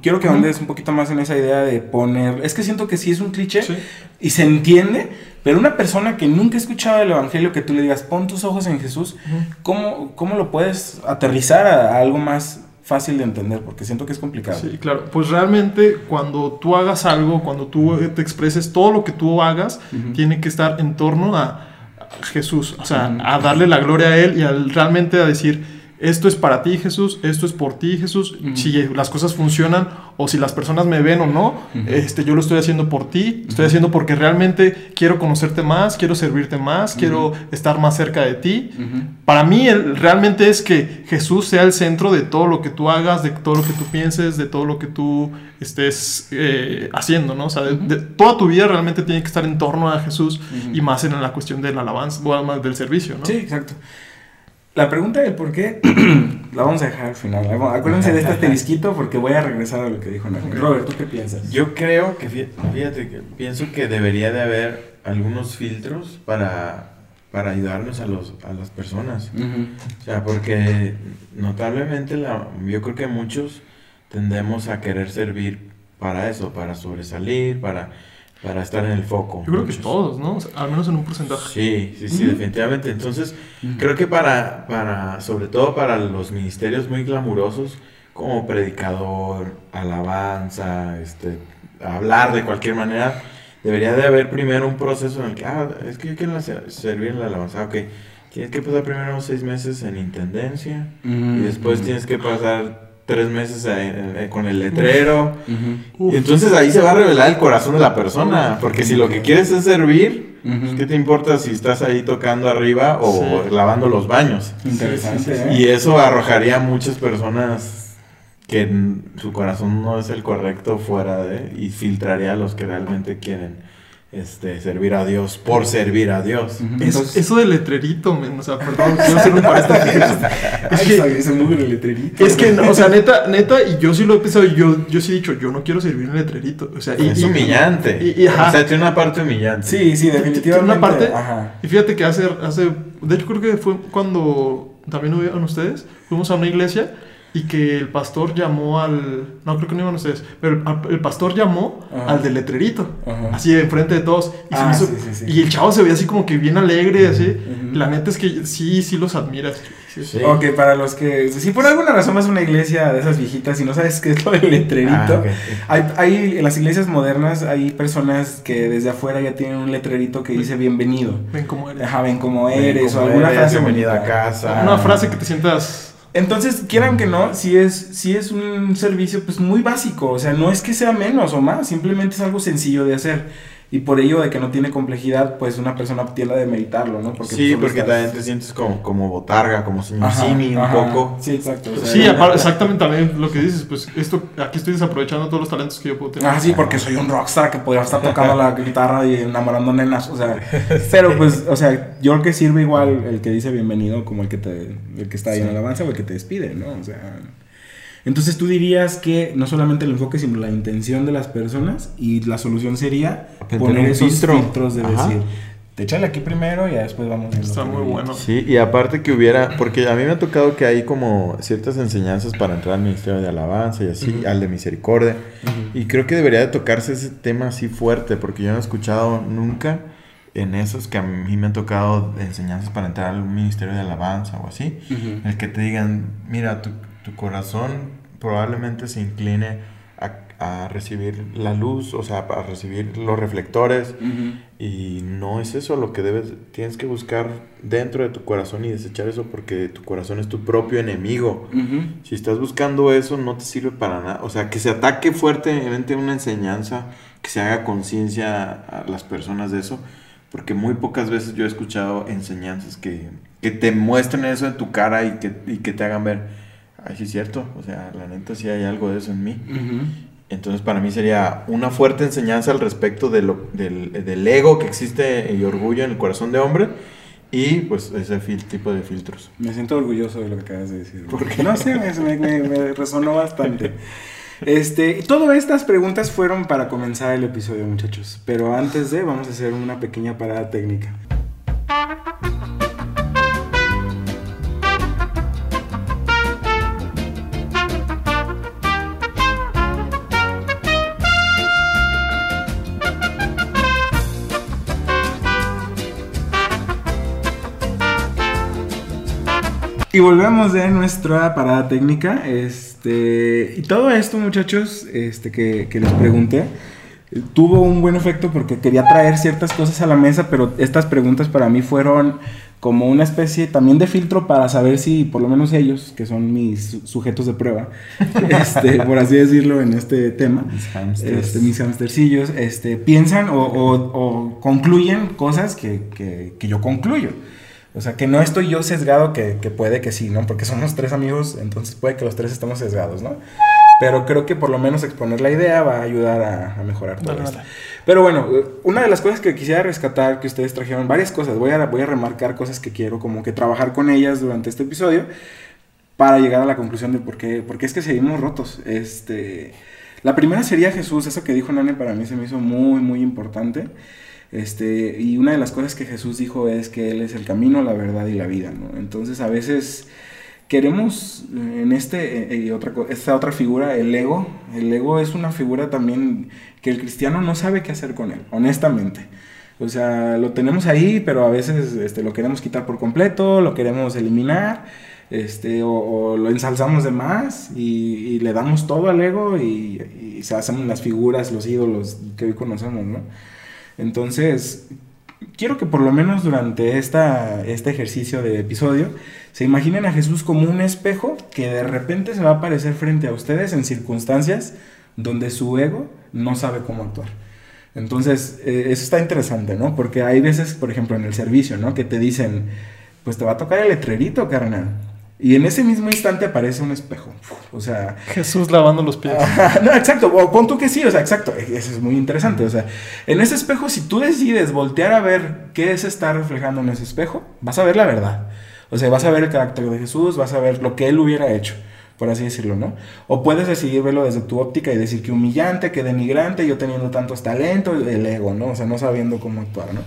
quiero que Ujú. ahondes un poquito más en esa idea de poner... Es que siento que sí es un cliché Sí. y se entiende, pero una persona que nunca ha escuchado el Evangelio, que tú le digas, pon tus ojos en Jesús, ¿cómo, cómo lo puedes aterrizar a, a algo más fácil de entender? Porque siento que es complicado. Sí, claro. Pues realmente cuando tú hagas algo, cuando tú te expreses, todo lo que tú hagas tiene que estar en torno a a Jesús. O sea, a darle la gloria a Él y al, realmente a decir, esto es para ti Jesús, esto es por ti Jesús, Ujú. si las cosas funcionan o si las personas me ven o no, Ujú. este, yo lo estoy haciendo por ti, estoy haciendo porque realmente quiero conocerte más, quiero servirte más, quiero estar más cerca de ti. Para mí el- realmente es que Jesús sea el centro de todo lo que tú hagas, de todo lo que tú pienses, de todo lo que tú estés eh, haciendo, ¿no? O sea, de- de- toda tu vida realmente tiene que estar en torno a Jesús y más en la cuestión de la alabanza, bueno, más del servicio, ¿no? Sí, exacto. La pregunta del por qué la vamos a dejar al final. Acuérdense de este asterisquito porque voy a regresar a lo que dijo. Robert, ¿tú qué piensas? Yo creo que, fí- fíjate, que pienso que debería de haber algunos filtros para, para ayudarnos a, los, a las personas. O sea, porque notablemente la, yo creo que muchos tendemos a querer servir para eso, para sobresalir, para, para estar en el foco. Yo creo que Muchos. todos, ¿no? O sea, al menos en un porcentaje. Sí, sí, sí, definitivamente. Entonces, creo que para, para, sobre todo para los ministerios muy glamurosos, como predicador, alabanza, este, hablar de cualquier manera, debería de haber primero un proceso en el que, ah, es que yo quiero servir en la alabanza, ok, tienes que pasar primero unos seis meses en intendencia, y después tienes que pasar tres meses en- con el letrero, y entonces ahí se va a revelar el corazón de la persona, porque si lo que quieres es servir, Ujú. ¿qué te importa si estás ahí tocando arriba o Sí. lavando los baños? Interesante, Sí, sí, sí. ¿eh? Y eso arrojaría a muchas personas que su corazón no es el correcto fuera de y filtraría a los que realmente quieren este, servir a Dios por servir a Dios. Ujú. Es- Entonces- eso del letrerito, men, o sea, perdón, quiero hacer un. Ay, Es que- sabía, ese muy el letrerito. Es que, no, o sea, neta, neta, y yo sí lo he pensado, yo, yo sí he dicho, yo no quiero servir en letrerito. O sea, y, es y- humillante. y- y- ajá. o sea, tiene una parte humillante. Sí, sí, definitivamente. Tiene una parte- Ajá. Y fíjate que hace, hace, de hecho creo que fue cuando también hubieron ustedes, fuimos a una iglesia y que el pastor llamó al, no creo que no iban ustedes, pero el, pastor llamó Ajá. al del letrerito, Ajá. así enfrente de todos. Y, Ah, me hizo- sí, sí, sí. y el chavo se veía así como que bien alegre, así. La neta es que sí, sí los admiras. Sí. Sí. Ok, para los que. Si por alguna razón vas a una iglesia de esas viejitas y no sabes qué es lo del letrerito. Ah. Hay, hay, en las iglesias modernas hay personas que desde afuera ya tienen un letrerito que dice bienvenido. Ven cómo eres. Ajá, ven como Ven eres cómo o alguna eres, frase bienvenida a casa. Una frase que te sientas... Entonces, quieran que no, si es, si es un servicio pues muy básico, o sea, no es que sea menos o más, simplemente es algo sencillo de hacer. Y por ello de que no tiene complejidad, pues una persona tiende a demeritarlo, ¿no? sí, pues, porque estás- también te sientes como, como botarga, como señor Simi un ajá. poco. Sí, exacto. o sea, Sí, aparte, exactamente también lo que dices, pues esto, aquí estoy desaprovechando todos los talentos que yo puedo tener. Ah, sí, porque soy un rockstar que podría estar tocando la guitarra y enamorando nenas, o sea, pero pues, o sea, yo creo que sirve igual el que dice bienvenido como el que te, el que está ahí en Sí. alabanza o el que te despide, ¿no? O sea, entonces tú dirías que no solamente el enfoque, sino la intención de las personas y la solución sería poner esos filtro. filtros de Ajá. decir, te échale aquí primero y ya después vamos viendo Está muy viene". bueno. Sí, y aparte que hubiera, porque a mí me ha tocado que hay como ciertas enseñanzas para entrar al ministerio de alabanza y así, al de misericordia, y creo que debería de tocarse ese tema así fuerte, porque yo no he escuchado nunca en esos que a mí me han tocado enseñanzas para entrar al ministerio de alabanza o así, Ujú. el que te digan, mira, tu, tu corazón probablemente se incline a, a recibir la luz, o sea, a recibir los reflectores, y no es eso lo que debes, tienes que buscar dentro de tu corazón y desechar eso porque tu corazón es tu propio enemigo. Si estás buscando eso, no te sirve para nada. O sea, que se ataque fuertemente una enseñanza, que se haga conciencia a las personas de eso, porque muy pocas veces yo he escuchado enseñanzas que, que te muestren eso en tu cara y que, y que te hagan ver, ay, sí es cierto, o sea, la neta sí hay algo de eso en mí. Ujú. Entonces para mí sería una fuerte enseñanza al respecto de lo, del, del ego que existe y orgullo en el corazón de hombre y pues ese fil- tipo de filtros. Me siento orgulloso de lo que acabas de decir. Porque no sé, me, me- me resonó bastante. Este, todas estas preguntas fueron para comenzar el episodio, muchachos. Pero antes de, vamos a hacer una pequeña parada técnica. Y volvemos de nuestra parada técnica. Este, y todo esto, muchachos, este, que, que les pregunté, tuvo un buen efecto porque quería traer ciertas cosas a la mesa, pero estas preguntas para mí fueron como una especie también de filtro para saber si por lo menos ellos, que son mis sujetos de prueba, este, por así decirlo en este tema, mis, hamsters. Este, mis hamstercillos, este, piensan o, o, concluyen cosas que, que, que, yo concluyo. O sea, que no estoy yo sesgado, que, que puede que sí, ¿no? Porque somos tres amigos, entonces puede que los tres estemos sesgados, ¿no? Pero creo que por lo menos exponer la idea va a ayudar a, mejorar todo esto. Pero bueno, una de las cosas que quisiera rescatar que ustedes trajeron, varias cosas, voy a, voy a remarcar cosas que quiero como que trabajar con ellas durante este episodio para llegar a la conclusión de por qué, por qué es que seguimos rotos. Este, la primera sería Jesús, eso que dijo Nane para mí se me hizo muy, muy importante. Este, y una de las cosas que Jesús dijo es que Él es el camino, la verdad y la vida, ¿no? Entonces a veces queremos eh, en este eh, y otra esta otra figura el ego. El ego es una figura también que el cristiano no sabe qué hacer con él honestamente. O sea lo tenemos ahí pero a veces este, lo queremos quitar por completo lo queremos eliminar este o, lo ensalzamos de más y, le damos todo al ego y, y se hacen las figuras los ídolos que hoy conocemos no entonces quiero que por lo menos durante esta, este ejercicio de episodio se imaginen a Jesús como un espejo que de repente se va a aparecer frente a ustedes en circunstancias donde su ego no sabe cómo actuar. Entonces, eh, eso está interesante, ¿no? Porque hay veces, por ejemplo, en el servicio, ¿no? Que te dicen, pues te va a tocar el letrerito, carnal. Y en ese mismo instante aparece un espejo. O sea. Jesús lavando los pies. no, exacto. O pon tú que sí, o sea, exacto. Eso es muy interesante. O sea, en ese espejo, si tú decides voltear a ver qué se está reflejando en ese espejo, vas a ver la verdad. O sea, vas a ver el carácter de Jesús, vas a ver lo que él hubiera hecho, por así decirlo, ¿no? O puedes decidir verlo desde tu óptica y decir que humillante, que denigrante, yo teniendo tantos talentos, el ego, ¿no? O sea, no sabiendo cómo actuar, ¿no?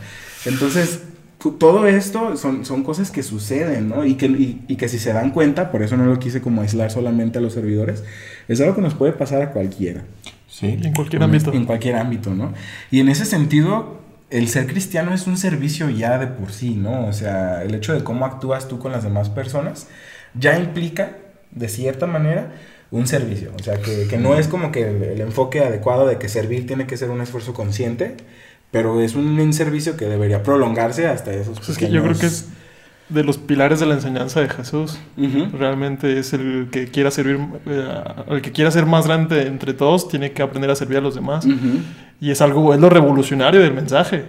Entonces, todo esto son, son cosas que suceden, ¿no? Y que, y, que si se dan cuenta, por eso no lo quise como aislar solamente a los servidores, es algo que nos puede pasar a cualquiera. Sí, en cualquier ámbito. En cualquier ámbito, ¿no? Y en ese sentido, el ser cristiano es un servicio ya de por sí, ¿no? O sea, el hecho de cómo actúas tú con las demás personas ya implica, de cierta manera, un servicio. O sea, que, que no es como que el enfoque adecuado de que servir tiene que ser un esfuerzo consciente, pero es un servicio que debería prolongarse hasta esos pues es que yo creo que es de los pilares de la enseñanza de Jesús. Realmente es el que quiera servir, eh, el que quiera ser más grande entre todos, tiene que aprender a servir a los demás. Y es algo, es lo revolucionario del mensaje.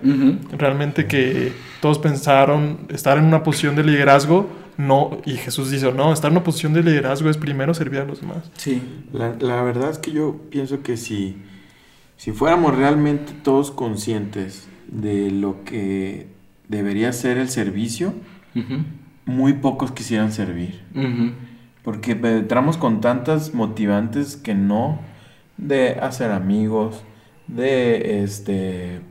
Realmente que todos pensaron estar en una posición de liderazgo, no, y Jesús dice, no, estar en una posición de liderazgo es primero servir a los demás. Sí, la, la verdad es que yo pienso que si si fuéramos realmente todos conscientes de lo que debería ser el servicio, muy pocos quisieran servir. Porque entramos con tantas motivantes que no de hacer amigos, de este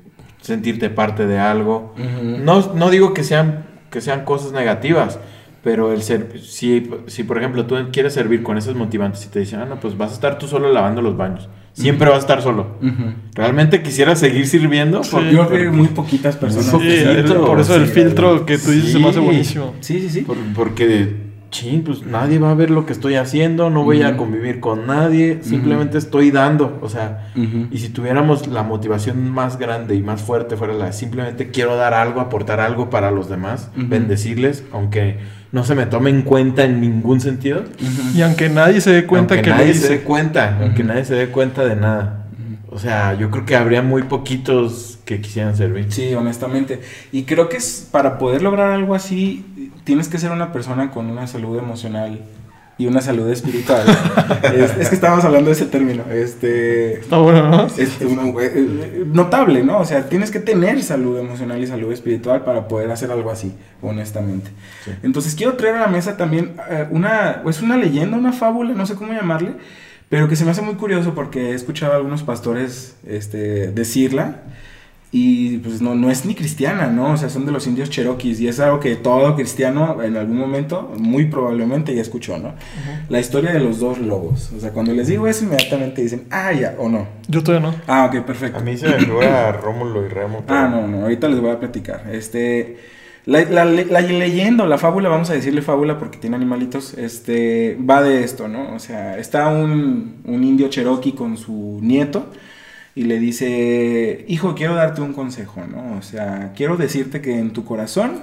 sentirte parte de algo. no, no digo que sean, que sean cosas negativas, pero el ser, si, si por ejemplo tú quieres servir con esas motivantes y te dicen, ah, no, pues vas a estar tú solo lavando los baños siempre va a estar solo. Realmente quisiera seguir sirviendo. Sí, yo creo que muy poquitas personas. por eso el filtro que tú dices se me hace buenísimo. Sí, sí, sí. porque, ching, pues nadie va a ver lo que estoy haciendo, no voy a convivir con nadie, simplemente estoy dando. O sea, y si tuviéramos la motivación más grande y más fuerte fuera la simplemente quiero dar algo, aportar algo para los demás, bendecirles, aunque no se me tome en cuenta en ningún sentido. Y aunque nadie se dé cuenta que nadie se dé cuenta, aunque nadie se dé cuenta de nada. O sea, yo creo que habría muy poquitos que quisieran servir. Sí, honestamente. Y creo que es para poder lograr algo así, tienes que ser una persona con una salud emocional y una salud espiritual. es, que estábamos hablando de ese término. Este, Está bueno, ¿no? Es eh, notable, ¿no? O sea, tienes que tener salud emocional y salud espiritual para poder hacer algo así, honestamente. Entonces, quiero traer a la mesa también eh, una, es una leyenda, una fábula, no sé cómo llamarle, pero que se me hace muy curioso porque he escuchado a algunos pastores este, decirla y pues no, no es ni cristiana, ¿no? O sea, son de los indios cherokees y es algo que todo cristiano en algún momento, muy probablemente ya escuchó, ¿no? La historia de los dos lobos. O sea, cuando les digo eso, inmediatamente dicen, ah, ya, o no. Yo todavía no. Ah, ok, perfecto. A mí se me figura Rómulo y Remo. Ah, no, no, ahorita les voy a platicar. Este, la, la, la, leyenda la fábula, vamos a decirle fábula porque tiene animalitos, este, va de esto, ¿no? O sea, está un, un indio cherokee con su nieto y le dice, hijo, quiero darte un consejo, ¿no? O sea, quiero decirte que en tu corazón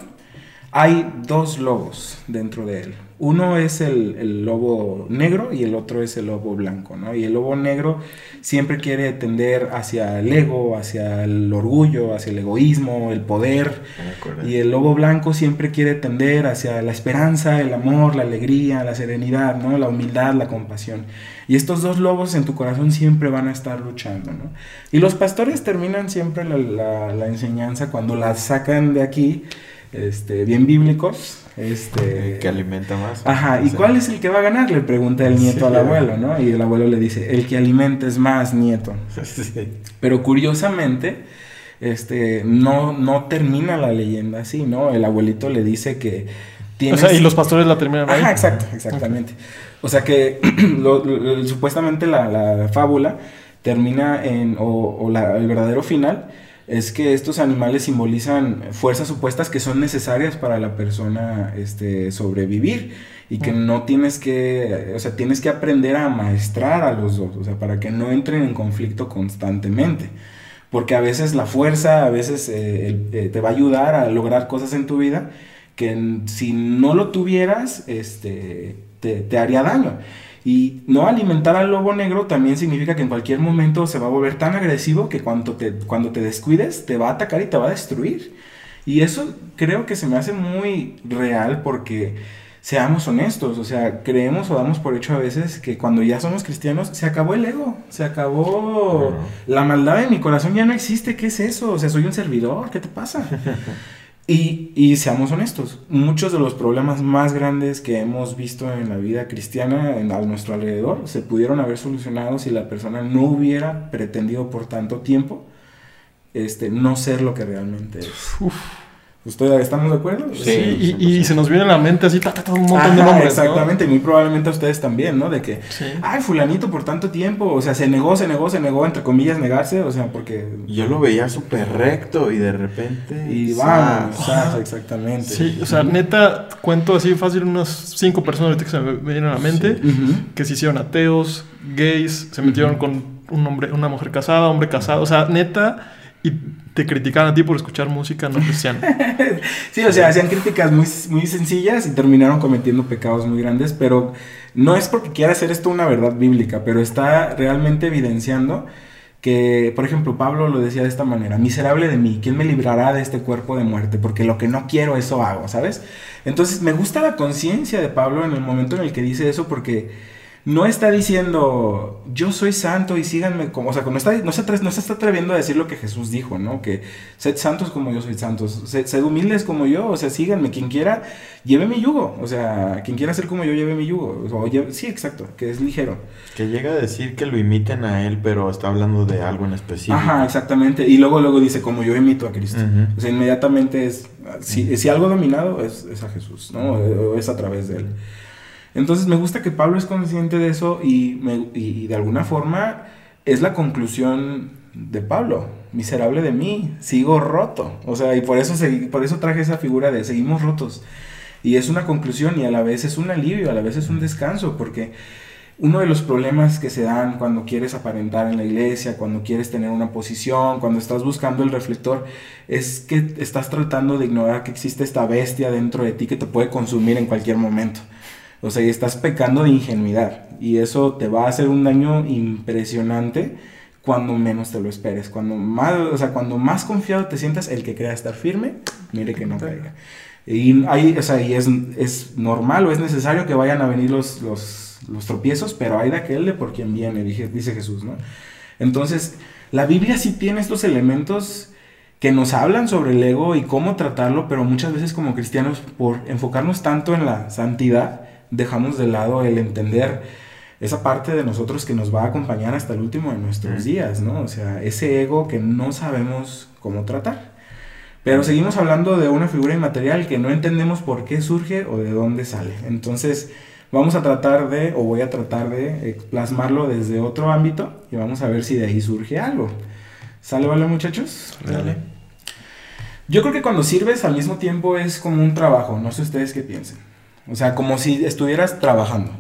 hay dos lobos dentro de él. Uno es el, lobo negro y el otro es el lobo blanco, ¿no? Y el lobo negro siempre quiere tender hacia el ego, hacia el orgullo, hacia el egoísmo, el poder. Y el lobo blanco siempre quiere tender hacia la esperanza, el amor, la alegría, la serenidad, ¿no? La humildad, la compasión. Y estos dos lobos en tu corazón siempre van a estar luchando, ¿no? Y los pastores terminan siempre la, la enseñanza cuando la sacan de aquí este, bien bíblicos. Este, que alimenta más. Ajá, ¿y cuál es el que va a ganar? Le pregunta el nieto al abuelo, ¿no? Y el abuelo le dice, el que alimentes más, nieto. Pero curiosamente, este, no, no termina la leyenda así, ¿no? El abuelito le dice que... O sea, y los pastores la terminan ahí. Ajá, exacto, exactamente. O sea que supuestamente la, fábula termina en, o, el verdadero final es que estos animales simbolizan fuerzas opuestas que son necesarias para la persona este, sobrevivir y que no tienes que, o sea, tienes que aprender a maestrar a los dos, o sea, para que no entren en conflicto constantemente. Porque a veces la fuerza, a veces eh, eh, te va a ayudar a lograr cosas en tu vida que si no lo tuvieras, este, te, te haría daño. Y no alimentar al lobo negro también significa que en cualquier momento se va a volver tan agresivo que cuando te, cuando te descuides te va a atacar y te va a destruir. Y eso creo que se me hace muy real porque seamos honestos, o sea, creemos o damos por hecho a veces que cuando ya somos cristianos se acabó el ego, se acabó la maldad en mi corazón, ya no existe, ¿qué es eso? O sea, soy un servidor, ¿qué te pasa? Y, seamos honestos, muchos de los problemas más grandes que hemos visto en la vida cristiana a nuestro alrededor se pudieron haber solucionado si la persona no hubiera pretendido por tanto tiempo este, no ser lo que realmente es. ¿Estamos de acuerdo? Sí, y, se nos viene a la mente así un montón de nombres. Exactamente, y muy probablemente a ustedes también, ¿no? De que, ay, fulanito por tanto tiempo, o sea, se negó, se negó, se negó, entre comillas, negarse, o sea, porque... Yo lo veía súper recto y de repente... Y vamos, exactamente. Sí, o sea, neta, cuento así fácil unas cinco personas que se me vienen a la mente, que se hicieron ateos, gays, se metieron con un hombre, una mujer casada, hombre casado, o sea, neta y te criticaban a ti por escuchar música no cristiana. sí, o sea, hacían críticas muy, muy sencillas y terminaron cometiendo pecados muy grandes, pero no es porque quiera hacer esto una verdad bíblica, pero está realmente evidenciando que, por ejemplo, Pablo lo decía de esta manera, miserable de mí, ¿quién me librará de este cuerpo de muerte? Porque lo que no quiero, eso hago, ¿sabes? Entonces, me gusta la conciencia de Pablo en el momento en el que dice eso porque no está diciendo yo soy santo y síganme como, o sea, no, está, no, se, no se está atreviendo a decir lo que Jesús dijo, ¿no? Que sed santos como yo soy santos, sed, humildes como yo, o sea, síganme, quien quiera, lleve mi yugo, o sea, quien quiera ser como yo, lleve mi yugo, sí, exacto, que es ligero. Que llega a decir que lo imiten a él, pero está hablando de algo en específico. Ajá, exactamente, y luego, luego dice, como yo imito a Cristo, o sea, inmediatamente es, si, si algo dominado es, es, a Jesús, ¿no? O es a través de él. Entonces me gusta que Pablo es consciente de eso y, de alguna forma es la conclusión de Pablo. Miserable de mí, sigo roto. O sea, y por eso, por eso traje esa figura de seguimos rotos. Y es una conclusión y a la vez es un alivio, a la vez es un descanso, porque uno de los problemas que se dan cuando quieres aparentar en la iglesia, cuando quieres tener una posición, cuando estás buscando el reflector, es que estás tratando de ignorar que existe esta bestia dentro de ti que te puede consumir en cualquier momento. O sea, estás pecando de ingenuidad y eso te va a hacer un daño impresionante cuando menos te lo esperes. Cuando más, o sea, cuando más confiado te sientas, el que crea estar firme, mire que no caiga. Y, hay, o sea, y es, es, normal o es necesario que vayan a venir los, los, los tropiezos, pero hay de aquel de por quien viene, dice Jesús, ¿no? Entonces, la Biblia sí tiene estos elementos que nos hablan sobre el ego y cómo tratarlo, pero muchas veces como cristianos, por enfocarnos tanto en la santidad, dejamos de lado el entender esa parte de nosotros que nos va a acompañar hasta el último de nuestros días, ¿no? O sea, ese ego que no sabemos cómo tratar. Pero seguimos hablando de una figura inmaterial que no entendemos por qué surge o de dónde sale. Entonces, vamos a tratar de, o voy a tratar de plasmarlo desde otro ámbito y vamos a ver si de ahí surge algo. ¿Sale, vale, muchachos? Dale. Yo creo que cuando sirves al mismo tiempo es como un trabajo, no sé ustedes qué piensen. O sea, como si estuvieras trabajando.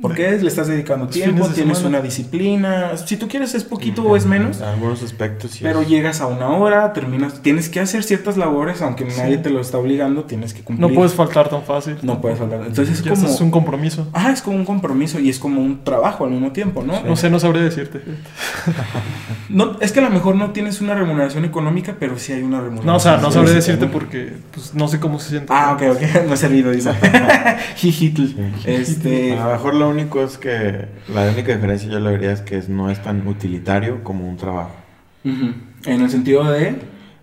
Porque le estás dedicando tiempo, de tienes semana. una disciplina. Si tú quieres es poquito o es menos, En algunos aspectos sí. pero es- llegas a una hora, terminas, tienes que hacer ciertas labores, aunque Sí. nadie te lo está obligando, tienes que cumplir. No puedes faltar tan fácil. No puedes hablar. Entonces es Ya como... es un compromiso. Ah, es como un compromiso y es como un trabajo al mismo tiempo, ¿no? No sé, no sabré decirte. No, es que a lo mejor no tienes una remuneración económica, pero sí hay una remuneración. No, o sea, no sabré decirte porque pues, no sé cómo se siente. Ah, ok, ok, no he servido, dice. Jijitl. Este. A lo mejor lo único es que la única diferencia yo lo diría es que es- no es tan utilitario como un trabajo. En el sentido de.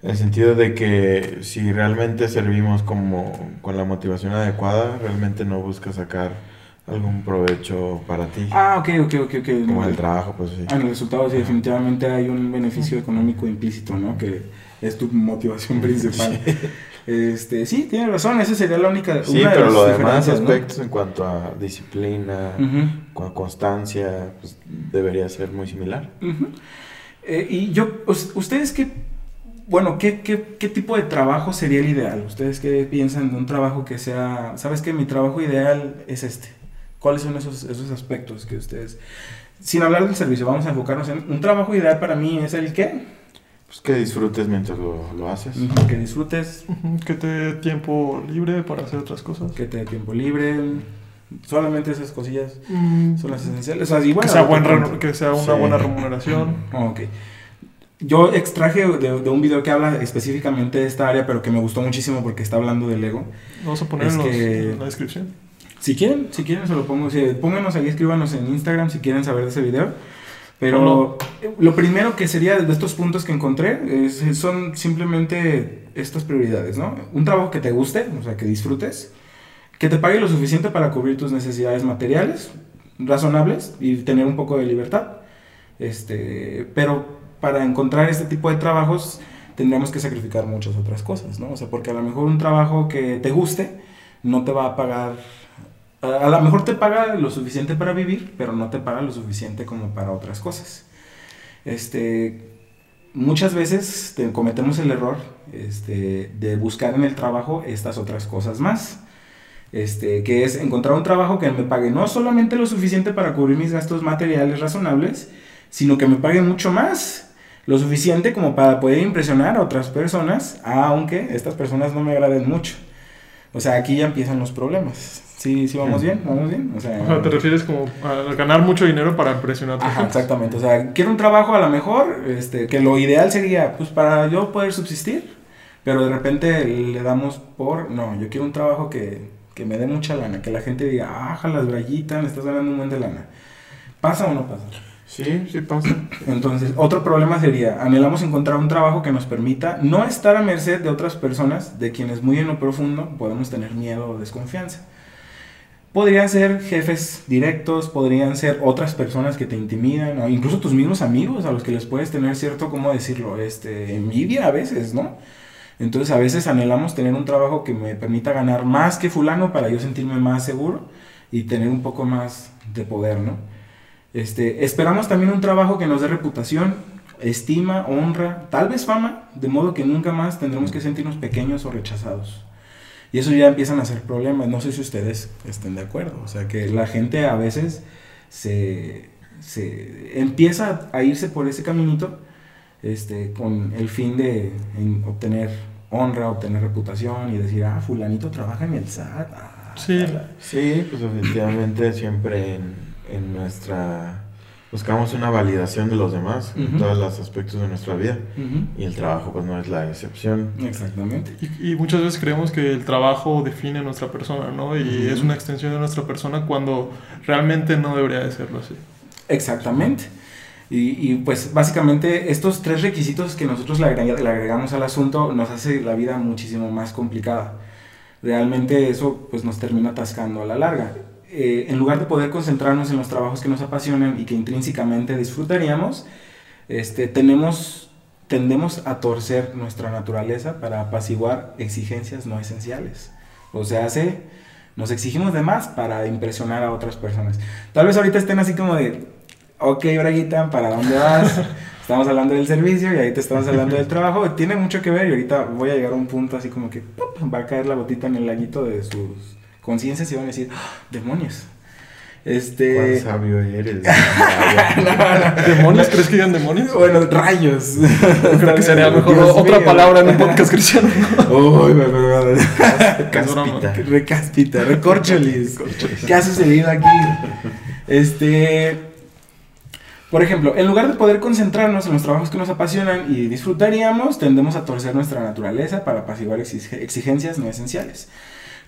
En el sentido de que si realmente servimos como con la motivación adecuada, realmente no buscas sacar algún provecho para ti. Ah, ok, ok, ok, ok. como el trabajo, pues sí. En el resultado, sí, definitivamente hay un beneficio económico implícito, ¿no? Que es tu motivación principal. Este, sí, tienes razón, esa sería la única. Sí, una pero los demás aspectos en cuanto a disciplina, constancia, pues debería ser muy similar. Eh, y yo, us- ¿ustedes qué, bueno, qué, qué, qué tipo de trabajo sería el ideal? ¿Ustedes qué piensan de un trabajo que sea, sabes que mi trabajo ideal es este? ¿Cuáles son esos, esos aspectos que ustedes, sin hablar del servicio, vamos a enfocarnos en un trabajo ideal para mí es el qué? Pues que disfrutes mientras lo, lo haces. Ujú, Que disfrutes, Ujú, Que te dé tiempo libre para hacer otras cosas. que te dé tiempo libre, solamente esas cosillas Mm, son las esenciales. O sea, y bueno, que, sea buen que sea una Sí. buena remuneración. Ok. Yo extraje de, de un video que habla específicamente de esta área, pero que me gustó muchísimo porque está hablando del ego. Vamos a poner Es en, los- que- en la descripción. Si quieren, si quieren se lo pongo. Si, pónganos ahí, escríbanos en Instagram si quieren saber de ese video. Pero No. lo primero que sería de estos puntos que encontré es- son simplemente estas prioridades, ¿no? Un trabajo que te guste, o sea, que disfrutes, que te pague lo suficiente para cubrir tus necesidades materiales, razonables y tener un poco de libertad. Este, pero para encontrar este tipo de trabajos tendríamos que sacrificar muchas otras cosas, ¿no? O sea, porque a lo mejor un trabajo que te guste no te va a pagar a, lo mejor te paga lo suficiente para vivir, pero no te paga lo suficiente como para otras cosas. Este, muchas veces te- cometemos el error este, de buscar en el trabajo estas otras cosas más. Este, que es encontrar un trabajo que me pague no solamente lo suficiente para cubrir mis gastos materiales razonables, sino que me pague mucho más. Lo suficiente como para poder impresionar a otras personas, aunque estas personas no me agraden mucho. O sea, aquí ya empiezan los problemas. Sí, sí, vamos bien, vamos bien. O sea, O sea, te refieres como a ganar mucho dinero para impresionar a. Ajá, exactamente. O sea, quiero un trabajo a lo mejor, este, que lo ideal sería, pues, para yo poder subsistir, pero de repente le damos por, no, yo quiero un trabajo que, que me dé mucha lana, que la gente diga, ah, las brayitas, me estás ganando un buen de lana. ¿Pasa o no pasa? Sí, sí pasa. Entonces, otro problema sería, anhelamos encontrar un trabajo que nos permita no estar a merced de otras personas, de quienes muy en lo profundo podemos tener miedo o desconfianza. Podrían ser jefes directos, podrían ser otras personas que te intimidan, incluso tus mismos amigos a los que les puedes tener cierto, ¿cómo decirlo? Este, envidia a veces, ¿no? Entonces a veces anhelamos tener un trabajo que me permita ganar más que fulano para yo sentirme más seguro y tener un poco más de poder, ¿no? Este, esperamos también un trabajo que nos dé reputación, estima, honra, tal vez fama, de modo que nunca más tendremos que sentirnos pequeños o rechazados. Y eso ya empiezan a ser problemas. No sé si ustedes estén de acuerdo. O sea, que la gente a veces se, se empieza a irse por ese caminito este, con el fin de en obtener honra, obtener reputación y decir, ah, fulanito trabaja en el SAT. ah, Sí. ala". Sí, pues definitivamente siempre en, en nuestra... Buscamos una validación de los demás en todos los aspectos de nuestra vida. Y el trabajo pues no es la excepción. Exactamente. Y, y muchas veces creemos que el trabajo define nuestra persona, ¿no? Y es una extensión de nuestra persona cuando realmente no debería de serlo así. Exactamente. Y, y, pues básicamente estos tres requisitos que nosotros le, le agregamos al asunto nos hace la vida muchísimo más complicada. Realmente eso pues nos termina atascando a la larga. Eh, en lugar de poder concentrarnos en los trabajos que nos apasionan y que intrínsecamente disfrutaríamos, este, tenemos, tendemos a torcer nuestra naturaleza para apaciguar exigencias no esenciales. O sea, hace, nos exigimos de más para impresionar a otras personas. Tal vez ahorita estén así como de, ok, Braguita, ¿para dónde vas? Estamos hablando del servicio y ahorita estamos hablando del trabajo. Tiene mucho que ver y ahorita voy a llegar a un punto así como que ¡pop! va a caer la gotita en el laguito de sus conciencias y van a decir, ¡Ah, demonios. Este. ¿Cuán sabio eres? ¿Demonios? ¿Crees que digan demonios? Bueno, rayos. Creo que sería mejor Dios otra mío. palabra en un podcast cristiano. Uy, me. Cáspita. Recáspita, recorcholis. ¿Qué ha sucedido aquí? Este. Por ejemplo, en lugar de poder concentrarnos en los trabajos que nos apasionan y disfrutaríamos, tendemos a torcer nuestra naturaleza para apaciguar exige- exigencias no esenciales.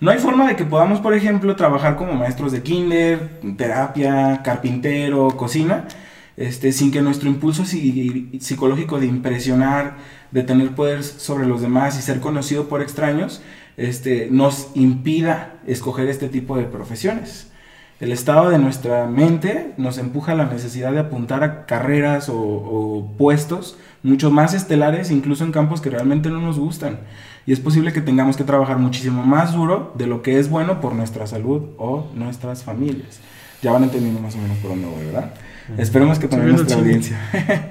No hay forma de que podamos, por ejemplo, trabajar como maestros de kinder, terapia, carpintero, cocina, este, sin que nuestro impulso psi- psicológico de impresionar, de tener poder sobre los demás y ser conocido por extraños, este, nos impida escoger este tipo de profesiones. El estado de nuestra mente nos empuja a la necesidad de apuntar a carreras o puestos mucho más estelares, incluso en campos que realmente no nos gustan. Y es posible que tengamos que trabajar muchísimo más duro de lo que es bueno por nuestra salud o nuestras familias. Ya van entendiendo más o menos por dónde voy, ¿verdad? Esperemos que también nuestra audiencia.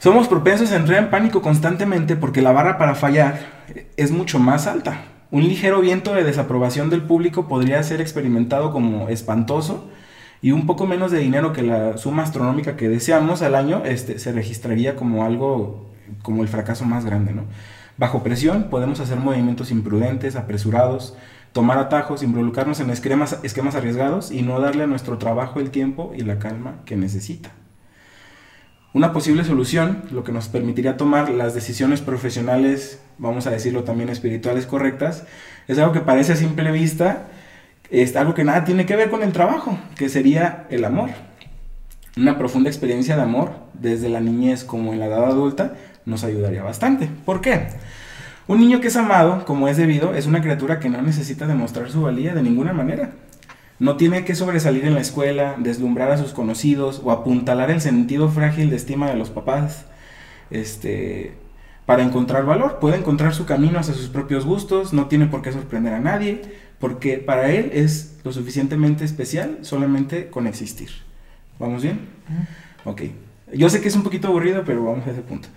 Somos propensos a entrar en pánico constantemente porque la barra para fallar es mucho más alta. Un ligero viento de desaprobación del público podría ser experimentado como espantoso y un poco menos de dinero que la suma astronómica que deseamos al año este, se registraría como algo, como el fracaso más grande. ¿no? Bajo presión podemos hacer movimientos imprudentes, apresurados, tomar atajos, involucrarnos en esquemas, esquemas arriesgados y no darle a nuestro trabajo el tiempo y la calma que necesita. Una posible solución, lo que nos permitiría tomar las decisiones profesionales, vamos a decirlo también espirituales correctas, es algo que parece a simple vista, es algo que nada tiene que ver con el trabajo, que sería el amor. Una profunda experiencia de amor, desde la niñez como en la edad adulta, nos ayudaría bastante. ¿Por qué? Un niño que es amado, como es debido, es una criatura que no necesita demostrar su valía de ninguna manera. No tiene que sobresalir en la escuela, deslumbrar a sus conocidos o apuntalar el sentido frágil de estima de los papás. Este, para encontrar valor, puede encontrar su camino hacia sus propios gustos, no tiene por qué sorprender a nadie, porque para él es lo suficientemente especial solamente con existir. ¿Vamos bien? Ok. Yo sé que es un poquito aburrido, pero vamos a ese punto.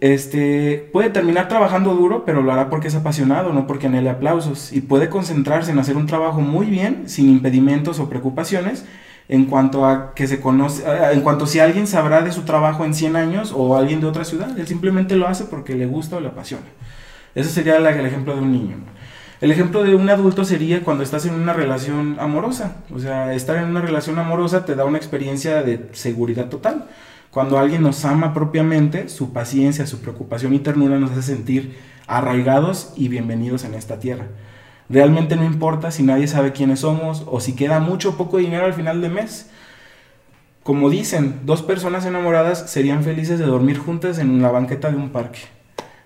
Este, puede terminar trabajando duro, pero lo hará porque es apasionado, no porque anhele aplausos. Y puede concentrarse en hacer un trabajo muy bien, sin impedimentos o preocupaciones, en cuanto a que se conoce, a- en cuanto si alguien sabrá de su trabajo en 100 años o alguien de otra ciudad. Él simplemente lo hace porque le gusta o le apasiona. Ese sería la- el ejemplo de un niño. El ejemplo de un adulto sería cuando estás en una relación amorosa. O sea, estar en una relación amorosa te da una experiencia de seguridad total. Cuando alguien nos ama propiamente, su paciencia, su preocupación y ternura nos hace sentir arraigados y bienvenidos en esta tierra. Realmente no importa si nadie sabe quiénes somos o si queda mucho o poco dinero al final de mes. Como dicen, dos personas enamoradas serían felices de dormir juntas en la banqueta de un parque.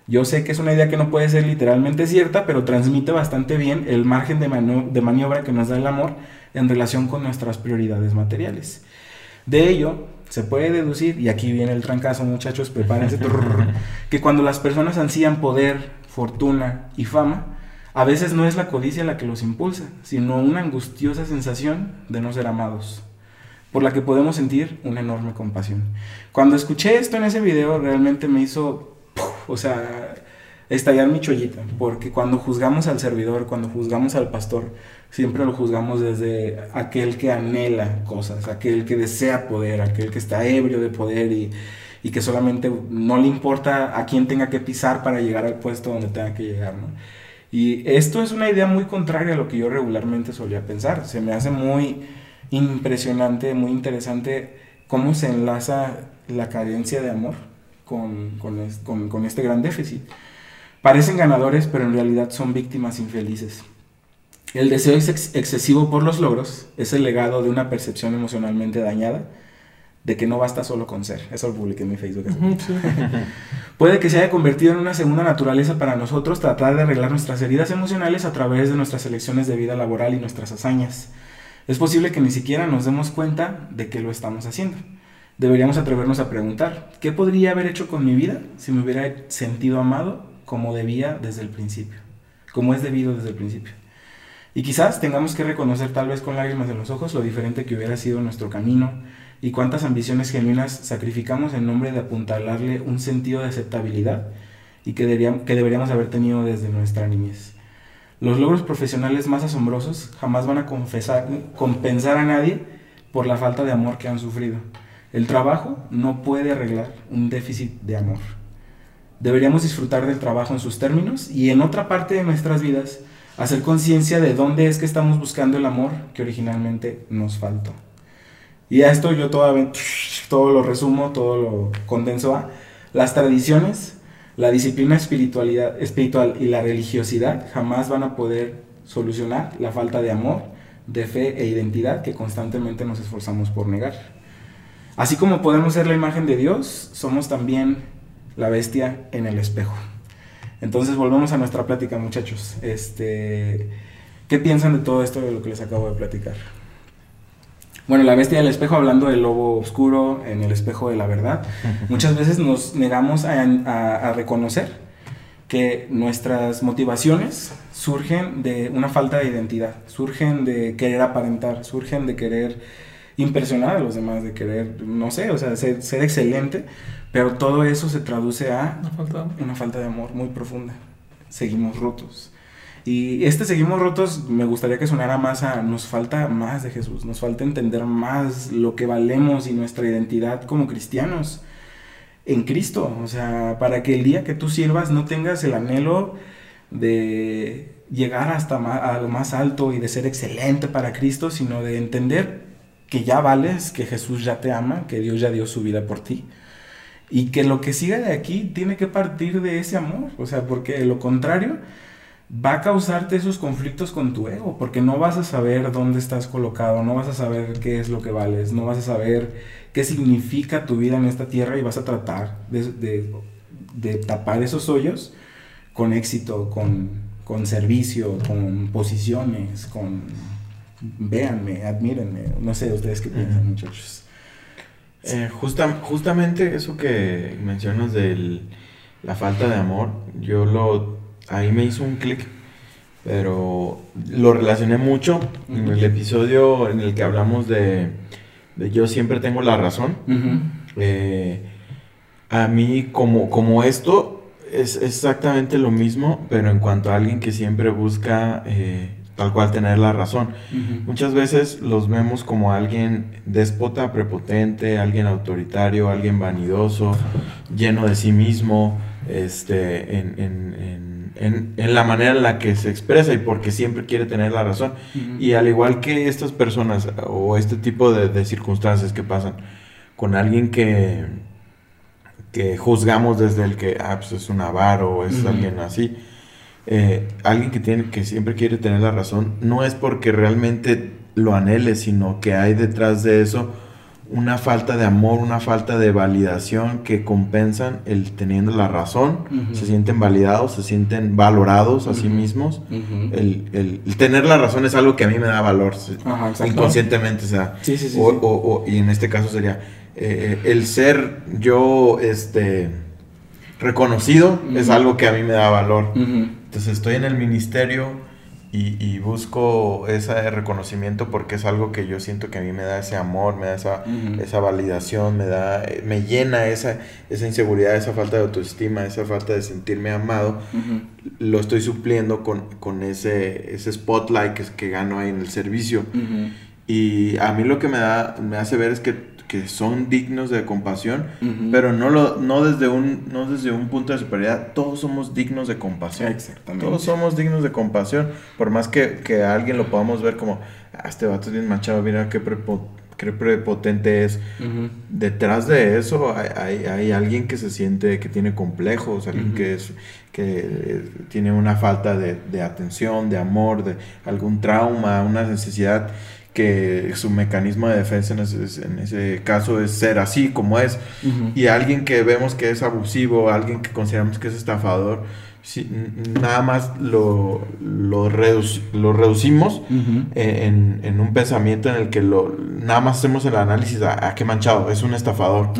Yo sé que es una idea que no puede ser literalmente cierta, pero transmite bastante bien el margen de, de maniobra que nos da el amor en relación con nuestras prioridades materiales. De ello, se puede deducir, y aquí viene el trancazo muchachos, prepárense, que cuando las personas ansían poder, fortuna y fama, a veces no es la codicia la que los impulsa, sino una angustiosa sensación de no ser amados, por la que podemos sentir una enorme compasión. Cuando escuché esto en ese video, realmente me hizo. O sea, estallar mi chollita, porque cuando juzgamos al servidor, cuando juzgamos al pastor, siempre lo juzgamos desde aquel que anhela cosas, aquel que desea poder, aquel que está ebrio de poder y, y que solamente no le importa a quién tenga que pisar para llegar al puesto donde tenga que llegar, ¿no? Y esto es una idea muy contraria a lo que yo regularmente solía pensar. Se me hace muy impresionante, muy interesante cómo se enlaza la carencia de amor con, con, es- con- con este gran déficit. Parecen ganadores, pero en realidad son víctimas infelices. El deseo ex- excesivo por los logros es el legado de una percepción emocionalmente dañada de que no basta solo con ser. Eso lo publiqué en mi Facebook. sí. Puede que se haya convertido en una segunda naturaleza para nosotros tratar de arreglar nuestras heridas emocionales a través de nuestras elecciones de vida laboral y nuestras hazañas. Es posible que ni siquiera nos demos cuenta de que lo estamos haciendo. Deberíamos atrevernos a preguntar, ¿qué podría haber hecho con mi vida si me hubiera sentido amado como debía desde el principio? Como es debido desde el principio. Y quizás tengamos que reconocer tal vez con lágrimas en los ojos lo diferente que hubiera sido nuestro camino y cuántas ambiciones genuinas sacrificamos en nombre de apuntalarle un sentido de aceptabilidad y que deberíamos, que deberíamos haber tenido desde nuestra niñez. Los logros profesionales más asombrosos jamás van a compensar a nadie por la falta de amor que han sufrido. El trabajo no puede arreglar un déficit de amor. Deberíamos disfrutar del trabajo en sus términos y en otra parte de nuestras vidas hacer conciencia de dónde es que estamos buscando el amor que originalmente nos faltó. Y a esto yo todo, todo lo resumo, todo lo condenso a las tradiciones, la disciplina espiritualidad, espiritual y la religiosidad jamás van a poder solucionar la falta de amor, de fe e identidad que constantemente nos esforzamos por negar. Así como podemos ser la imagen de Dios, somos también la bestia en el espejo. Entonces volvemos a nuestra plática, muchachos. Este, ¿Qué piensan de todo esto de lo que les acabo de platicar? Bueno, la bestia del espejo, hablando del lobo oscuro en el espejo de la verdad, muchas veces nos negamos a, reconocer que nuestras motivaciones surgen de una falta de identidad, surgen de querer aparentar, surgen de querer impresionar a los demás, de querer, no sé, o sea, ser, ser excelente, pero todo eso se traduce a una falta, una falta de amor muy profunda. Seguimos rotos. Y este Seguimos Rotos me gustaría que sonara más a nos falta más de Jesús, nos falta entender más lo que valemos y nuestra identidad como cristianos en Cristo. O sea, para que el día que tú sirvas no tengas el anhelo de llegar hasta a lo más alto y de ser excelente para Cristo, sino de entender que ya vales, que Jesús ya te ama, que Dios ya dio su vida por ti. Y que lo que siga de aquí tiene que partir de ese amor. O sea, porque de lo contrario va a causarte esos conflictos con tu ego, porque no vas a saber dónde estás colocado, no vas a saber qué es lo que vales, no vas a saber qué significa tu vida en esta tierra y vas a tratar de, tapar esos hoyos con éxito, con, servicio, con posiciones, con... Véanme, admírenme, no sé ustedes qué piensan muchachos. Eh, justamente eso que mencionas de la falta de amor, yo lo ahí me hizo un clic, pero lo relacioné mucho en el episodio en el que hablamos de, yo siempre tengo la razón. Eh, a mí como, como esto es exactamente lo mismo, pero en cuanto a alguien que siempre busca eh, tal cual tener la razón. Muchas veces los vemos como alguien déspota, prepotente, alguien autoritario, alguien vanidoso, lleno de sí mismo, este, en en, la manera en la que se expresa y porque siempre quiere tener la razón. Y al igual que estas personas o este tipo de, circunstancias que pasan con alguien que, que juzgamos desde el que ah, pues es un avaro o es alguien así, eh, alguien que, tiene, que siempre quiere tener la razón, no es porque realmente lo anhele, sino que hay detrás de eso una falta de amor, una falta de validación que compensan el teniendo la razón, se sienten validados, se sienten valorados a sí mismos. el, tener la razón es algo que a mí me da valor, inconscientemente, o sea, y en este caso sería eh, el ser yo, este, reconocido es algo que a mí me da valor. Entonces estoy en el ministerio y, busco ese reconocimiento porque es algo que yo siento que a mí me da ese amor, me da esa, esa validación, me da, me llena esa, esa inseguridad, esa falta de autoestima, esa falta de sentirme amado, lo estoy supliendo con, con ese, ese spotlight que, que gano ahí en el servicio. Y a mí lo que me da, me hace ver es que que son dignos de compasión, pero no, lo, no, desde un, no desde un punto de superioridad. Todos somos dignos de compasión. Exactamente. Todos somos dignos de compasión. Por más que, que a alguien lo podamos ver como, ah, este vato es bien manchado, mira qué, prepotente es. Detrás de eso hay, hay, alguien que se siente que tiene complejos, alguien que, es, que tiene una falta de, de atención, de amor, de algún trauma, una necesidad que su mecanismo de defensa en ese, caso es ser así como es. Y alguien que vemos que es abusivo, alguien que consideramos que es estafador, nada más lo, lo, lo reducimos en, un pensamiento en el que lo, nada más hacemos el análisis a, ah, qué manchado, es un estafador.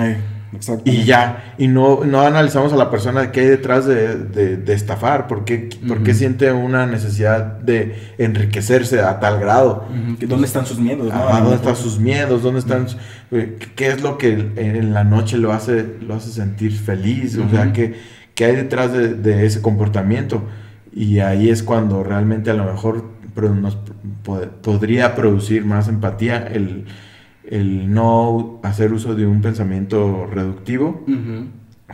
Y ya, y no, no analizamos a la persona que hay detrás de, de, estafar, por qué, siente una necesidad de enriquecerse a tal grado. ¿Dónde están sus miedos? ¿Dónde están sus miedos? ¿Dónde están, eh, ¿Qué es lo que en la noche lo hace, lo hace sentir feliz? O sea, ¿qué, ¿qué, hay detrás de, ese comportamiento? Y ahí es cuando realmente a lo mejor nos podría producir más empatía el, no hacer uso de un pensamiento reductivo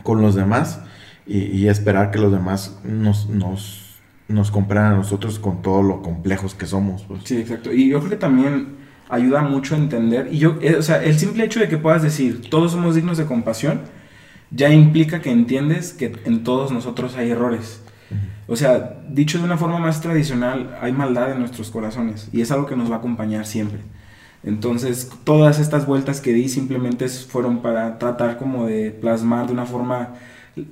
con los demás y, esperar que los demás nos, nos, nos compren a nosotros con todo lo complejos que somos. Pues. Sí, exacto. Y yo creo que también ayuda mucho a entender. Y yo, eh, o sea, el simple hecho de que puedas decir, todos somos dignos de compasión, ya implica que entiendes que en todos nosotros hay errores. O sea, dicho de una forma más tradicional, hay maldad en nuestros corazones y es algo que nos va a acompañar siempre. Entonces, todas estas vueltas que di simplemente fueron para tratar como de plasmar de una forma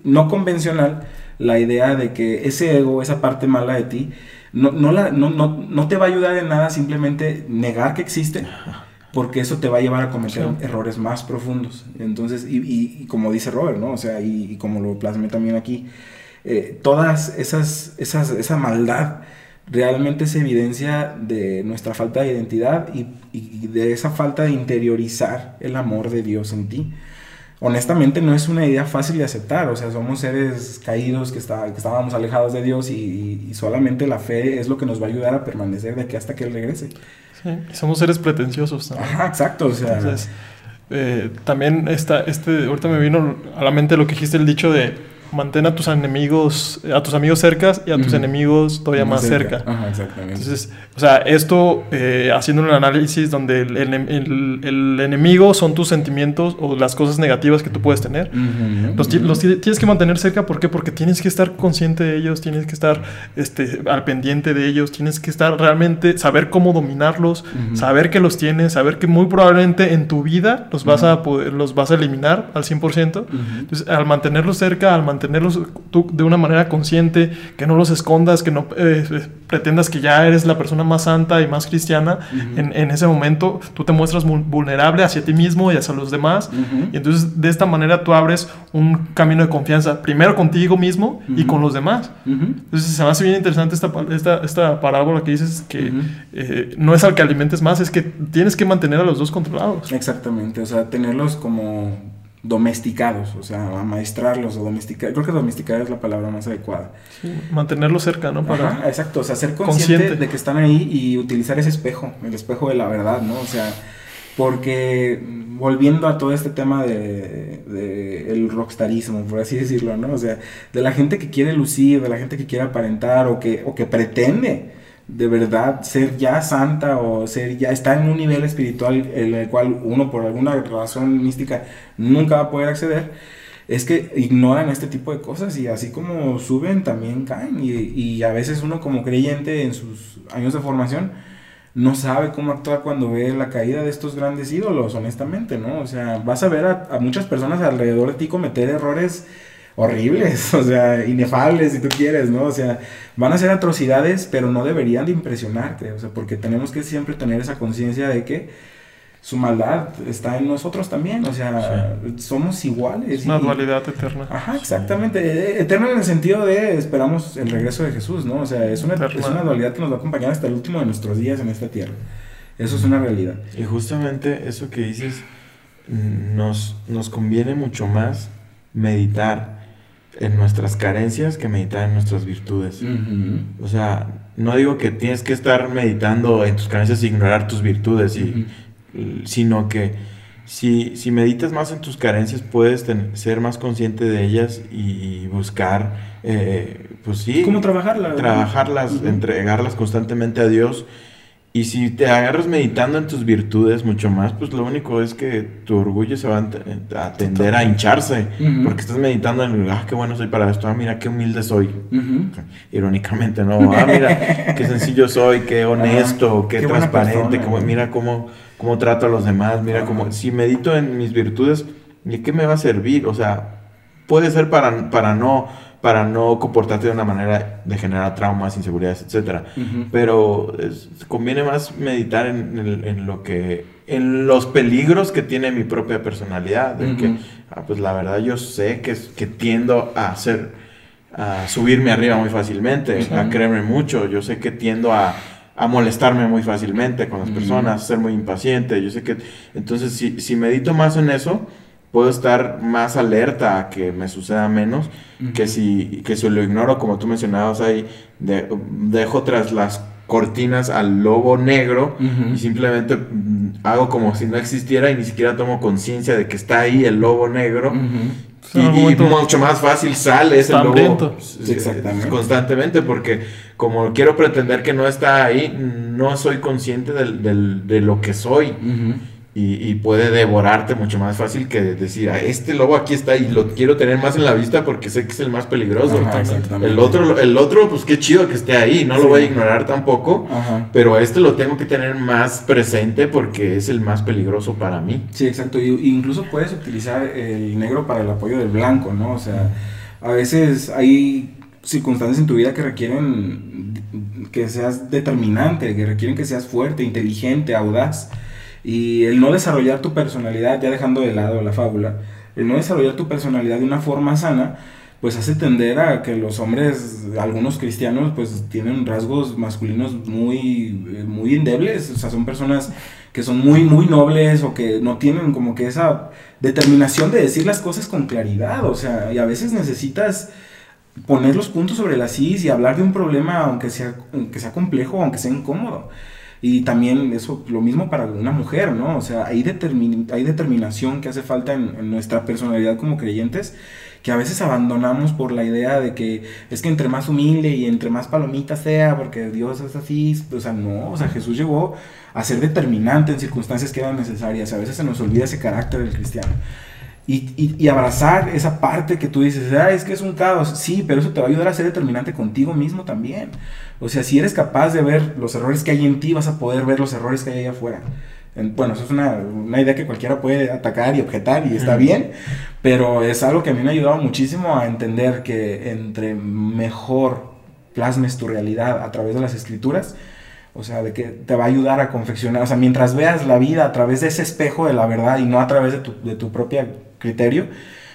no convencional la idea de que ese ego, esa parte mala de ti, no, no, la, no, no, te va a ayudar en nada simplemente negar que existe, porque eso te va a llevar a cometer errores más profundos. Entonces, y, y, como dice Robert, ¿no? O sea, y, como lo plasmé también aquí, eh, todas esas, esas, esa maldad realmente es evidencia de nuestra falta de identidad y, y de esa falta de interiorizar el amor de Dios en ti honestamente no es una idea fácil de aceptar. O sea, somos seres caídos que, está, que estábamos alejados de Dios y, solamente la fe es lo que nos va a a a permanecer de aquí hasta que Él regrese. Sí, somos seres pretenciosos. Ajá, exacto. O sea, Entonces, eh, también esta, este, ahorita me vino a la mente lo que dijiste, el dicho de mantén a tus enemigos, a tus amigos cercas y a tus enemigos todavía más, cerca. Ajá, exactamente. Entonces, o sea, esto eh, haciendo un análisis donde el, el, enemigo son tus sentimientos o las cosas negativas que tú puedes tener. los, los, tienes que mantener cerca, ¿por qué? Porque tienes que estar consciente de ellos, tienes que estar este, al pendiente de ellos, tienes que estar realmente, saber cómo dominarlos, saber que los tienes, saber que muy probablemente en tu vida los vas, a, poder, los vas a eliminar al 100%. Entonces, al mantenerlos cerca, al mantenerlos mantenerlos tú de una manera consciente, que no los escondas, que no eh, pretendas que ya eres la persona más santa y más cristiana. en, ese momento tú te muestras vulnerable hacia ti mismo y hacia los demás. Y entonces de esta manera tú abres un camino de confianza, primero contigo mismo y con los demás. Entonces se me hace bien interesante esta, esta, esta parábola que dices que eh, no es al que alimentes más, es que tienes que mantener a los dos controlados. Exactamente, o sea, tenerlos como domesticados, o sea, amaestrarlos o domesticar. Creo que domesticar es la palabra más adecuada. mantenerlos cerca, ¿no? Para exacto, o sea, ser consciente, de que están ahí y utilizar ese espejo, el espejo de la verdad, ¿no? O sea, porque volviendo a todo este tema de, de, el rockstarismo, por así decirlo, ¿no? O sea, de la gente que quiere lucir, de la gente que quiere aparentar o que, o que pretende de verdad ser ya santa o ser ya está en un nivel espiritual en el cual uno por alguna razón mística nunca va a poder acceder, es que ignoran este tipo de cosas y así como suben también caen y, a veces uno como creyente en sus años de formación no sabe cómo actuar cuando ve la caída de estos grandes ídolos, honestamente, ¿no? O sea, vas a ver a, a muchas personas alrededor de ti cometer errores horribles, o sea, inefables si tú quieres, ¿no? O sea, van a ser atrocidades, pero no deberían de impresionarte, o sea, porque tenemos que siempre tener esa conciencia de que su maldad está en nosotros también, o sea, somos iguales. Es una dualidad eterna. Ajá, exactamente, e, eterna en el sentido de esperamos el regreso de Jesús, ¿no? O sea, es una, es una dualidad que nos va a acompañar hasta el último de nuestros días en esta tierra. Eso es una realidad. Y justamente eso que dices, nos, nos conviene mucho más meditar en nuestras carencias que meditar en nuestras virtudes. O sea, no digo que tienes que estar meditando en tus carencias e ignorar tus virtudes, y, sino que si, si, meditas más en tus carencias puedes ser más consciente de ellas y buscar, eh, pues sí, ¿Cómo trabajarlas? Trabajarlas, entregarlas constantemente a Dios y si te agarras meditando en tus virtudes mucho más, pues lo único es que tu orgullo se va a tender a hincharse. Porque estás meditando en, ah, qué bueno soy para esto, ah, mira, qué humilde soy. Irónicamente, ¿no? Ah, mira, qué sencillo soy, qué honesto, qué, transparente, como, mira cómo, cómo trato a los demás, mira cómo, si medito en mis virtudes, ¿y qué me va a servir? O sea, puede ser para, para no para no comportarte de una manera de generar traumas, inseguridades, etc. Pero conviene más meditar en, lo que, en los peligros que tiene mi propia personalidad, de que, ah, pues la verdad yo sé que, que tiendo a hacer, a subirme arriba muy fácilmente, a creerme mucho, yo sé que tiendo a, a molestarme muy fácilmente con las personas, a ser muy impaciente, yo sé que, entonces si, si medito más en eso, puedo estar más alerta a que me suceda menos que si que si lo ignoro como tú mencionabas ahí de- dejo tras las cortinas al lobo negro Ujú. y simplemente mm, hago como si no existiera y ni siquiera tomo conciencia de que está ahí el lobo negro. Sí, en y, y mucho más fácil sale ese lobo Exactamente. constantemente porque como quiero pretender que no está ahí no soy consciente del- del- de lo que soy Ujú. Y, y puede devorarte mucho más fácil que decir, "Ah, este lobo aquí está y lo quiero tener más en la vista porque sé que es el más peligroso. Ajá, el otro, el otro, pues qué chido que esté ahí, no Sí. lo voy a ignorar tampoco, Ajá. pero a este lo tengo que tener más presente porque es el más peligroso para mí. Sí, exacto. Y incluso puedes utilizar el negro para el apoyo del blanco, ¿no? O sea, a veces hay circunstancias en tu vida que requieren que seas determinante, que requieren que seas fuerte, inteligente, audaz. Y el no desarrollar tu personalidad, ya dejando de lado la fábula, el no desarrollar tu personalidad de una forma sana, pues hace tender a que los hombres, algunos cristianos, pues tienen rasgos masculinos muy, eh, muy endebles, o sea, son personas que son muy, muy nobles o que no tienen como que esa determinación de decir las cosas con claridad, o sea, y a veces necesitas poner los puntos sobre las is y hablar de un problema aunque sea, aunque sea complejo, aunque sea incómodo. Y también eso, lo mismo para una mujer, ¿no? O sea, hay, determin- hay determinación que hace falta en, en nuestra personalidad como creyentes, que a veces abandonamos por la idea de que es que entre más humilde y entre más palomita sea, porque Dios es así, o sea, no, o sea, Jesús llegó a ser determinante en circunstancias que eran necesarias, a veces se nos olvida ese carácter del cristiano. Y, y- y abrazar esa parte que tú dices, ah, es que es un caos, sí, pero eso te va a ayudar a ser determinante contigo mismo también. O sea, si eres capaz de ver los errores que hay en ti, vas a poder ver los errores que hay allá afuera. En- Bueno, eso es una, una idea que cualquiera puede atacar y objetar y está bien, pero es algo que a mí me ha ayudado muchísimo a entender que entre mejor plasmes tu realidad a través de las escrituras, o sea, de que te va a ayudar a confeccionar, o sea, mientras veas la vida a través de ese espejo de la verdad y no a través de tu, de tu propio criterio,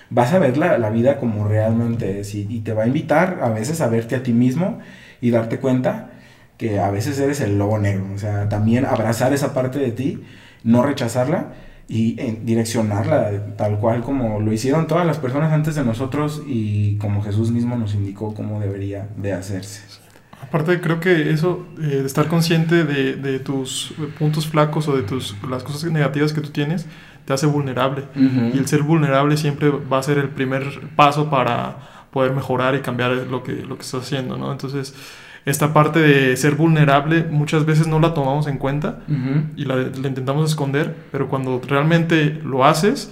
vas a ver la, la vida como realmente es y, te va a invitar a veces a verte a ti mismo y darte cuenta que a veces eres el lobo negro, o sea, también abrazar esa parte de ti, no rechazarla y eh, direccionarla tal cual como lo hicieron todas las personas antes de nosotros y como Jesús mismo nos indicó cómo debería de hacerse. Aparte, creo que eso, eh, de estar consciente de, de tus puntos flacos o de tus, las cosas negativas que tú tienes, te hace vulnerable. Y el ser vulnerable siempre va a ser el primer paso para poder mejorar y cambiar lo que, lo que estás haciendo, ¿no? Entonces, esta parte de ser vulnerable muchas veces no la tomamos en cuenta Ujú. y la, la intentamos esconder, pero cuando realmente lo haces,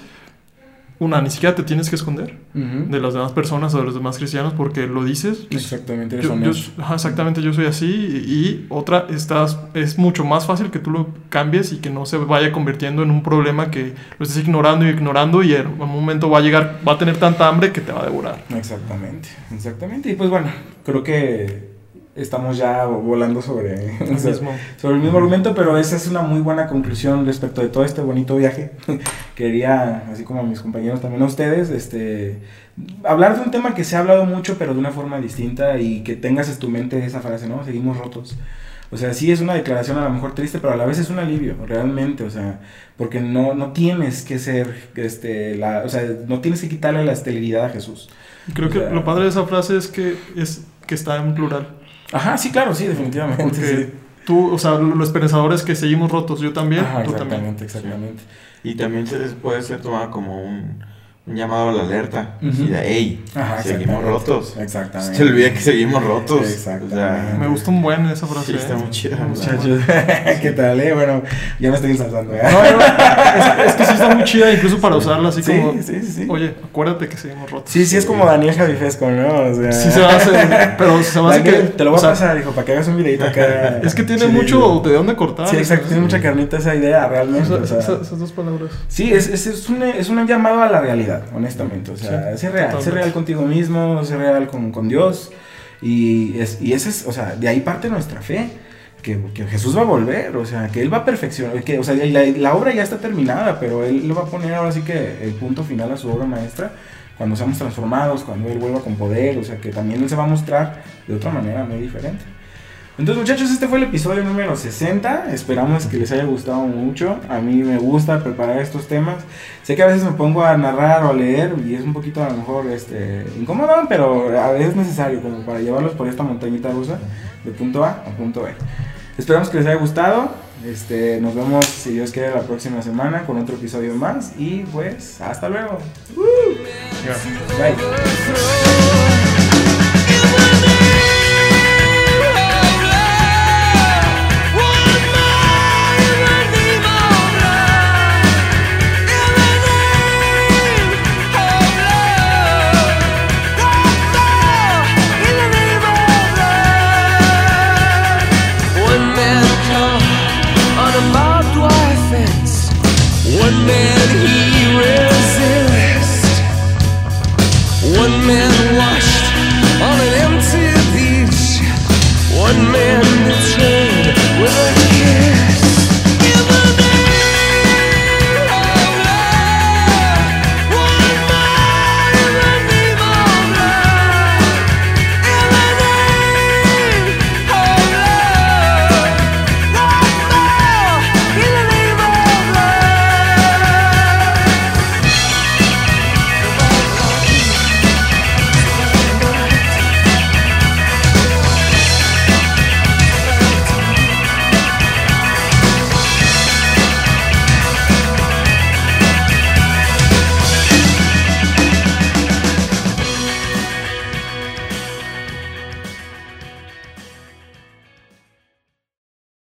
una, ni siquiera te tienes que esconder de las demás personas o de los demás cristianos porque lo dices. Exactamente, eres yo- yo- honesto. ajá, exactamente, yo soy así. Y, y otra, estás, es mucho más fácil que tú lo cambies y que no se vaya convirtiendo en un problema que lo estés ignorando y ignorando y en un momento va a llegar, va a tener tanta hambre que te va a devorar. Exactamente, exactamente. Y pues bueno, creo que estamos ya volando sobre, o sea, mismo. sobre el mismo argumento, pero esa es una muy buena conclusión respecto de todo este bonito viaje. Quería, así como a mis compañeros también a ustedes, este, hablar de un tema que se ha hablado mucho, pero de una forma distinta y que tengas en tu mente esa frase, ¿no? Seguimos rotos. O sea, sí es una declaración a lo mejor triste, pero a la vez es un alivio, realmente, o sea, porque no, no tienes que ser, este, la, o sea, no tienes que quitarle la esterilidad a Jesús. Creo que O sea- lo padre de esa frase es que, es que está en plural. Ajá, sí, claro, sí, definitivamente. Porque sí. tú, o sea, los pensadores que seguimos rotos, yo también, Ajá, tú también. exactamente, exactamente. Y también se puede ser tomado como un, un llamado a la alerta. Así de, hey, Ajá, seguimos rotos. Exactamente. Se olvida que seguimos rotos. Exactamente. O sea, Me gusta un buen esa frase. Sí, está ¿eh? muy chida, Muchachos, ¿qué tal, eh? Bueno, ya me estoy ensalzando, ¿eh? buen. No, no, es, es que sí está muy chida incluso para usarla así sí, como, sí, sí, sí. oye, acuérdate que seguimos rotos. Sí, sí, es como Daniel Javifesco, ¿no? O sea... Sí se hace, pero se me hace que... Te lo voy o sea, a pasar, hijo, para que hagas un videito acá. Es que tiene Sí, mucho de dónde cortar. Sí, exacto, tiene mucha carnita esa idea, realmente. o sea. esas dos palabras. Sí, es, es, es, un, es un llamado a la realidad, honestamente. O sea, Sí, ser real, totalmente. real contigo mismo, ser real con, con Dios. Y, es, y ese es, o sea, de ahí parte nuestra fe. Que, que Jesús va a volver, o sea, que Él va a perfeccionar, que, o sea, la, la obra ya está terminada, pero Él le va a poner ahora sí que el punto final a su obra maestra cuando seamos transformados, cuando Él vuelva con poder, o sea, que también Él se va a mostrar de otra manera muy diferente. Entonces, muchachos, este fue el episodio número 60. Esperamos que les haya gustado mucho. A mí me gusta preparar estos temas. Sé que a veces me pongo a narrar o a leer y es un poquito a lo mejor este, incómodo, pero a veces es necesario como para llevarlos por esta montañita rusa de punto A a punto B. Esperamos que les haya gustado. Este, nos vemos, si Dios quiere, la próxima semana con otro episodio más. Y pues, hasta luego. Bye.